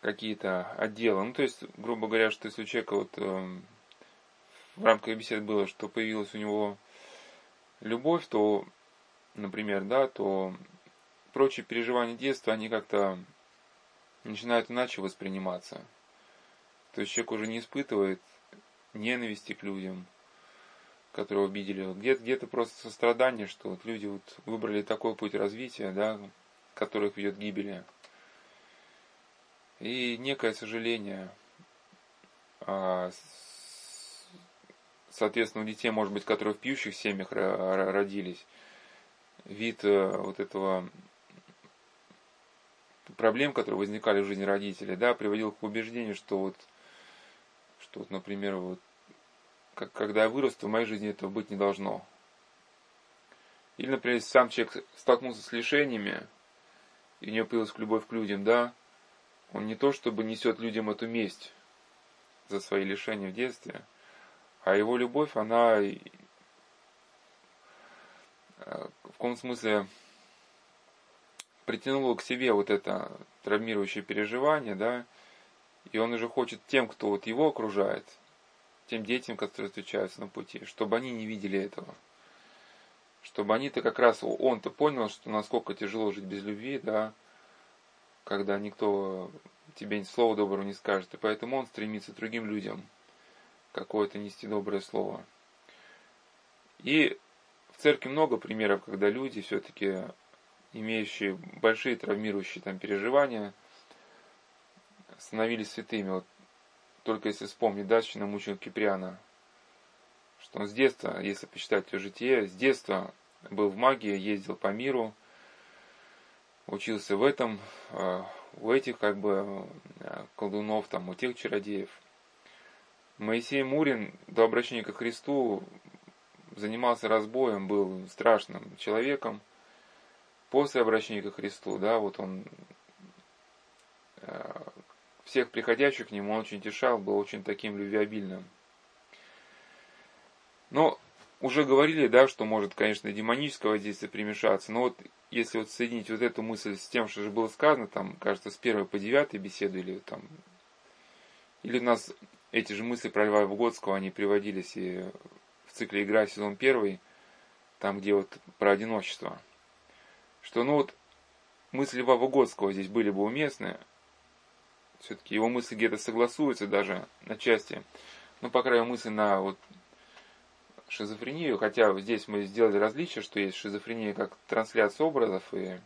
какие-то отделы. Ну, то есть, грубо говоря, что если у человека вот э, в рамках беседы было, что появилась у него любовь, то, например, да, то прочие переживания детства, они как-то начинают иначе восприниматься. То есть человек уже не испытывает ненависти к людям, которые обидели. Где-то, где-то просто сострадание, что вот люди вот выбрали такой путь развития, да, который их ведет к гибели. И некое сожаление а, соответственно, у детей, может быть, которые в пьющих семьях родились, вид э, вот этого проблем, которые возникали в жизни родителей, да, приводил к убеждению, что вот, что вот, например, вот, как, когда я вырасту, в моей жизни этого быть не должно. Или, например, если сам человек столкнулся с лишениями, и у него появилась любовь к людям, да, он не то чтобы несет людям эту месть за свои лишения в детстве – а его любовь, она э, в каком смысле притянула к себе вот это травмирующее переживание, да, и он уже хочет тем, кто вот его окружает, тем детям, которые встречаются на пути, чтобы они не видели этого. Чтобы они-то как раз, он-то понял, что насколько тяжело жить без любви, да, когда никто тебе слова доброго не скажет. И поэтому он стремится другим людям какое-то нести доброе слово. И в церкви много примеров, когда люди, все-таки имеющие большие травмирующие там переживания, становились святыми. Вот только если вспомнить датчина мученика Киприана, что он с детства, если почитать его житие, с детства был в магии, ездил по миру, учился в этом, а, у этих как бы колдунов, там, у тех чародеев – Моисей Мурин до обращения ко Христу занимался разбоем, был страшным человеком. после обращения ко Христу, да, вот он всех приходящих к нему он очень тешал, был очень таким любвеобильным. Но уже говорили, да, что может, конечно, демоническое воздействие примешаться, но вот если вот соединить вот эту мысль с тем, что же было сказано, там, кажется, с первой по девятой беседы, или там, или у нас эти же мысли про Льва Выгодского, они приводились и в цикле «Игра» сезон первый, там, где вот про одиночество, что, ну вот, мысли Льва Выгодского здесь были бы уместны, все-таки его мысли где-то согласуются даже на части, ну, по крайней мере, мысли на вот шизофрению, хотя здесь мы сделали различие, что есть шизофрения как трансляция образов и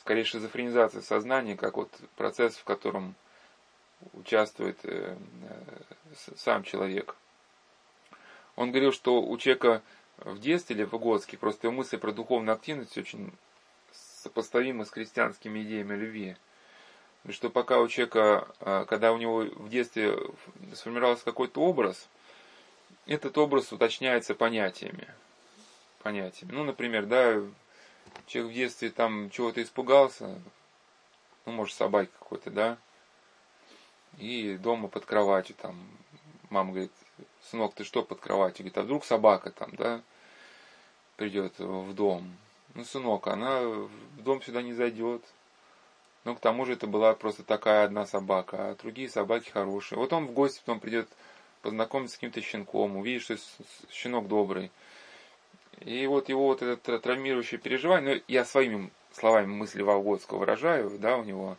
скорее шизофренизация сознания, как вот процесс, в котором участвует э, сам человек. Он говорил, что у человека в детстве или в Выгодске просто его мысли про духовную активность очень сопоставимы с христианскими идеями любви. Что пока у человека, э, когда у него в детстве сформировался какой-то образ – этот образ уточняется понятиями. Понятиями. Ну, например, да, человек в детстве там чего-то испугался, ну, может, собаки какой-то, да, и дома под кроватью там, мама говорит, сынок, ты что под кроватью? Говорит, а вдруг собака там, да, придет в дом. Ну, сынок, она в дом сюда не зайдет. Ну, к тому же это была просто такая одна собака, а другие собаки хорошие. Вот он в гости потом придет познакомиться с каким-то щенком, увидеть, что щенок добрый. И вот его вот это травмирующее переживание, ну, я своими словами мысли Волгодского выражаю, да, у него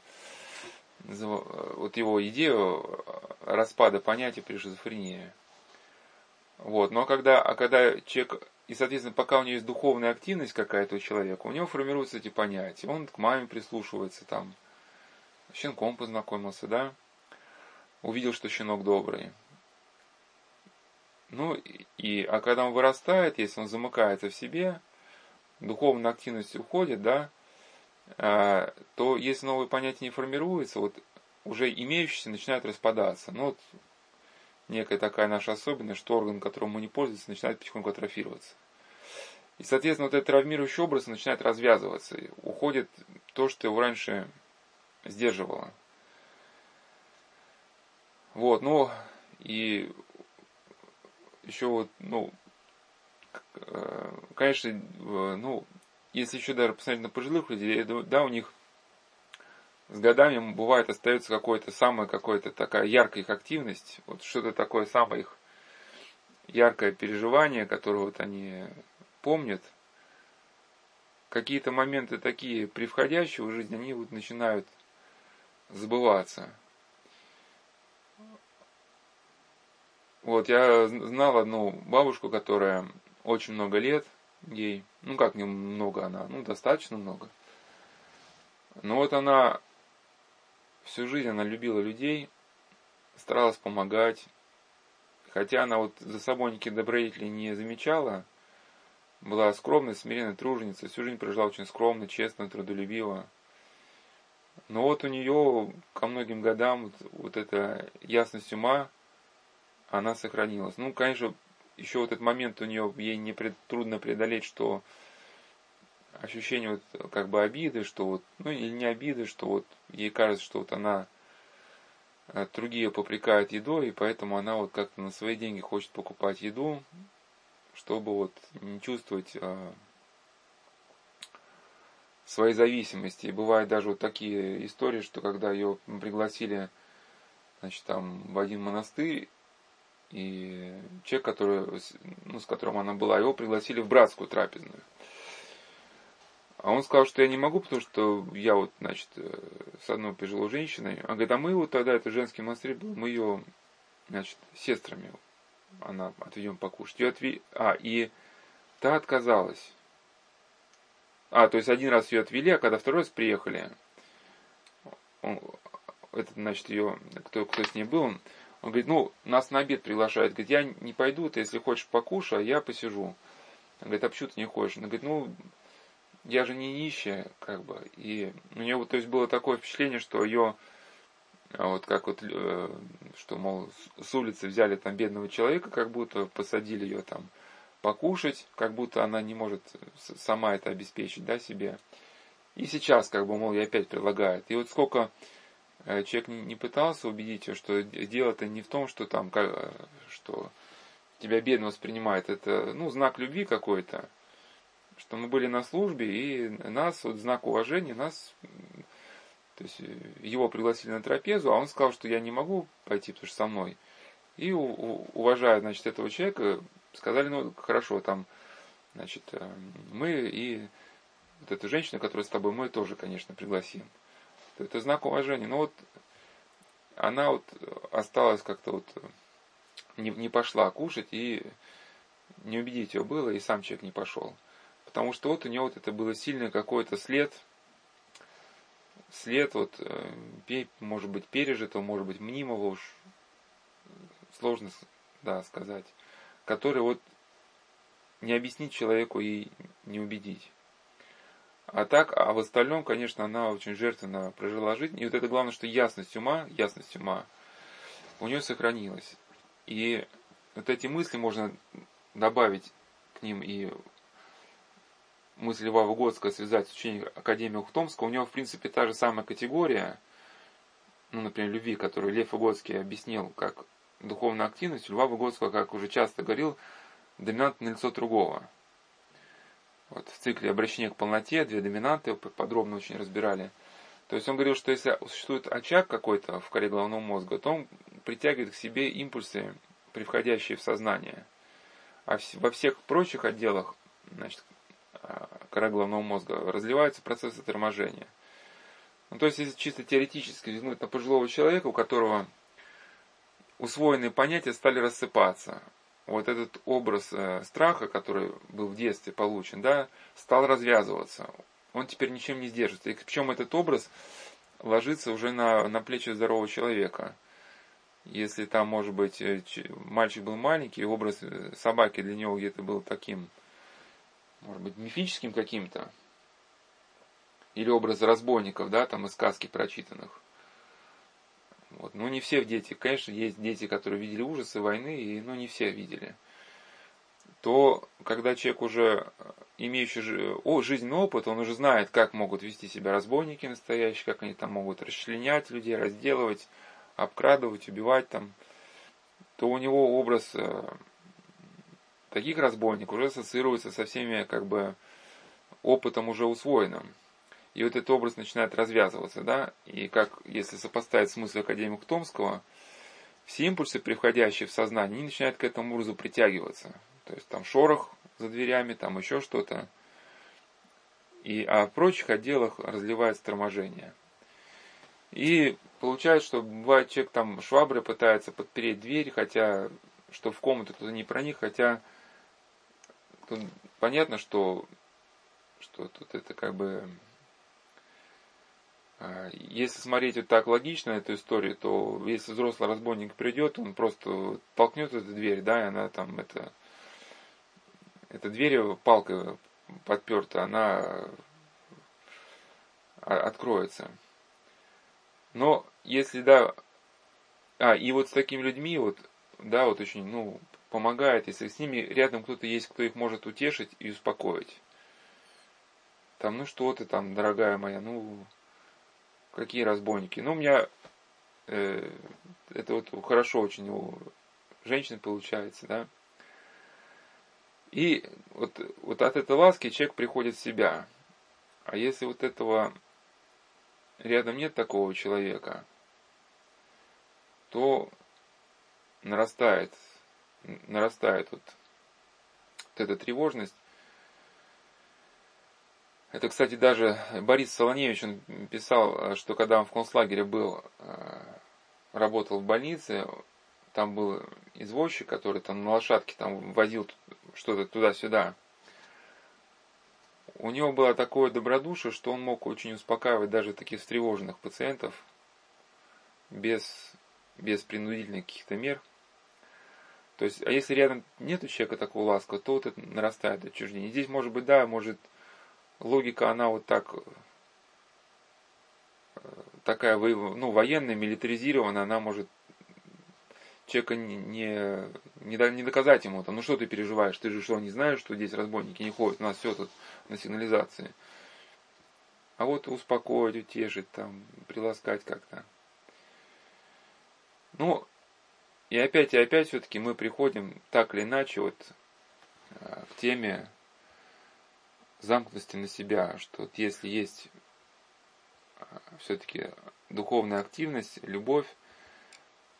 вот его идею распада понятия при шизофрении. Вот, но когда, а когда человек, и, соответственно, пока у него есть духовная активность какая-то у человека, у него формируются эти понятия. Он к маме прислушивается, там, щенком познакомился, да, увидел, что щенок добрый. Ну, и, а когда он вырастает, если он замыкается в себе, духовная активность уходит, да, а, то если новые понятия не формируются, вот уже имеющиеся начинают распадаться. Ну, вот некая такая наша особенность, что орган, которым мы не пользуемся, начинает потихоньку атрофироваться. И, соответственно, вот этот травмирующий образ начинает развязываться. И уходит то, что его раньше сдерживало. Вот, ну, и еще вот, ну, э, конечно, ну, если еще даже посмотреть на пожилых людей, да, у них с годами бывает остается какое-то самое, какое-то такая яркая их активность, вот что-то такое самое их яркое переживание, которое вот они помнят. Какие-то моменты такие превходящие в жизнь, они вот начинают забываться. Вот, я знал одну бабушку, которая очень много лет ей, ну как немного она, ну достаточно много. Но вот она всю жизнь она любила людей, старалась помогать, хотя она вот за собой никаких добродетелей не замечала, была скромной, смиренной труженицей, всю жизнь прожила очень скромно, честно, трудолюбиво. Но вот у нее ко многим годам вот, вот эта ясность ума, она сохранилась. Ну, конечно, еще вот этот момент у нее, ей не пред, трудно преодолеть, что ощущение вот как бы обиды, что вот, ну или не обиды, что вот ей кажется, что вот она э, другие попрекают едой, и поэтому она вот как-то на свои деньги хочет покупать еду, чтобы вот не чувствовать э, своей зависимости. И бывают даже вот такие истории, что когда ее пригласили, значит, там в один монастырь, и человек, который, ну, с которым она была, его пригласили в братскую трапезную. А он сказал, что я не могу, потому что я вот, значит, э, с одной пожилой женщиной. А говорит, а мы вот тогда, это женский монастырь был, мы ее, значит, сестрами, она отведем покушать. Ее отве... А, и та отказалась. А, то есть один раз ее отвели, а когда второй раз приехали, он, этот, значит, ее, кто, кто с ней был, он он говорит, ну, нас на обед приглашают. Говорит, я не пойду, ты если хочешь покушай, а я посижу. Он говорит, а почему ты не хочешь? Он говорит, ну, я же не нищая, как бы. И у нее, то есть, было такое впечатление, что ее, а вот как вот, э, что, мол, с улицы взяли там бедного человека, как будто посадили ее там покушать, как будто она не может сама это обеспечить, да, себе. И сейчас, как бы, мол, ей опять предлагает. И вот сколько э, человек не пытался убедить ее, что дело-то не в том, что там, что тебя бедно воспринимает, это, ну, знак любви какой-то, что мы были на службе, и нас, вот знак уважения, нас, то есть его пригласили на трапезу, а он сказал, что я не могу пойти, потому что со мной. И уважая, значит, этого человека, сказали, ну, хорошо, там, значит, э, мы и вот эту женщину, которая с тобой, мы тоже, конечно, пригласим. Это знак уважения. Но вот она вот осталась как-то вот, не, не пошла кушать, и не убедить ее было, и сам человек не пошел. Потому что вот у него вот это было сильный какой-то след, след вот, э, может быть, пережитого, может быть, мнимого уж, сложно да, сказать, который вот не объяснить человеку и не убедить. А так, а в остальном, конечно, она очень жертвенно прожила жизнь. И вот это главное, что ясность ума, ясность ума у нее сохранилась. И вот эти мысли можно добавить к ним и мысль Льва Выгодского связать с учением Академии Ухтомского, у него, в принципе, та же самая категория, ну, например, любви, которую Лев Выгодский объяснил как духовную активность, у Льва Выгодского, как уже часто говорил, доминантное лицо другого. Вот в цикле обращения к полноте две доминанты подробно очень разбирали. То есть он говорил, что если существует очаг какой-то в коре головного мозга, то он притягивает к себе импульсы, приходящие в сознание. А во всех прочих отделах значит, кора головного мозга, разливаются процессы торможения. Ну, то есть, если чисто теоретически взглянуть на пожилого человека, у которого усвоенные понятия стали рассыпаться, вот этот образ э, страха, который был в детстве получен, да, стал развязываться. Он теперь ничем не сдержится. И причем этот образ ложится уже на, на плечи здорового человека. Если там, может быть, э, мальчик был маленький, образ э, собаки для него где-то был таким может быть, мифическим каким-то, или образ разбойников, да, там из сказки прочитанных. Вот. Ну, не все дети, конечно, есть дети, которые видели ужасы войны, и, ну, не все видели. То, когда человек уже имеющий о, жизненный опыт, он уже знает, как могут вести себя разбойники настоящие, как они там могут расчленять людей, разделывать, обкрадывать, убивать там, то у него образ э, таких разбойников уже ассоциируется со всеми как бы опытом уже усвоенным. И вот этот образ начинает развязываться, да, и как, если сопоставить смысл академика Томского, все импульсы, приходящие в сознание, они начинают к этому образу притягиваться. То есть там шорох за дверями, там еще что-то. И, в прочих отделах разливается торможение. И получается, что бывает человек там шваброй пытается подпереть дверь, хотя, что в комнату туда не проник, хотя тут понятно, что, что тут это как бы... А, если смотреть вот так логично эту историю, то если взрослый разбойник придет, он просто толкнет эту дверь, да, и она там это... Эта дверь палкой подперта, она откроется. Но если, да, а, и вот с такими людьми, вот, да, вот очень, ну, помогает, если с ними рядом кто-то есть, кто их может утешить и успокоить. Там, ну что ты там, дорогая моя, ну, какие разбойники. Ну, у меня э, это вот хорошо очень у женщин получается, да. И вот, вот от этой ласки человек приходит в себя. А если вот этого рядом нет такого человека, то нарастает нарастает вот, вот эта тревожность. Это, кстати, даже Борис Солоневич, он писал, что когда он в концлагере был, э, работал в больнице, там был извозчик, который там на лошадке там возил что-то туда-сюда. У него было такое добродушие, что он мог очень успокаивать даже таких встревоженных пациентов без, без принудительных каких-то мер – то есть, а если рядом нет у человека такого ласка, то вот это нарастает отчуждение. Здесь может быть, да, может логика, она вот так э, такая ну, военная, милитаризированная, она может человека не, не, не, не доказать ему, там, ну что ты переживаешь, ты же что, не знаешь, что здесь разбойники не ходят, у нас все тут на сигнализации. А вот успокоить, утешить, там, приласкать как-то. Ну, и опять и опять все-таки мы приходим так или иначе вот э, к теме замкнутости на себя, что вот если есть э, все-таки духовная активность, любовь,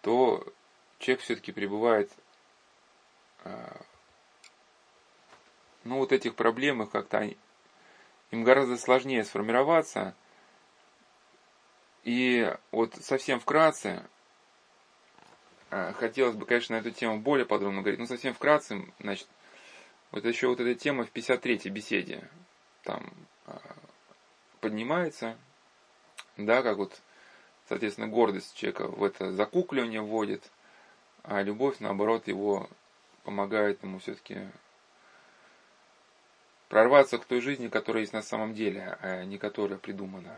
то человек все-таки пребывает э, ну вот этих проблем их как-то им гораздо сложнее сформироваться. И вот совсем вкратце, хотелось бы, конечно, на эту тему более подробно говорить, но совсем вкратце, значит, вот еще вот эта тема в 53-й беседе там э, поднимается, да, как вот, соответственно, гордость человека в это закукливание вводит, а любовь, наоборот, его помогает ему все-таки прорваться к той жизни, которая есть на самом деле, а не которая придумана.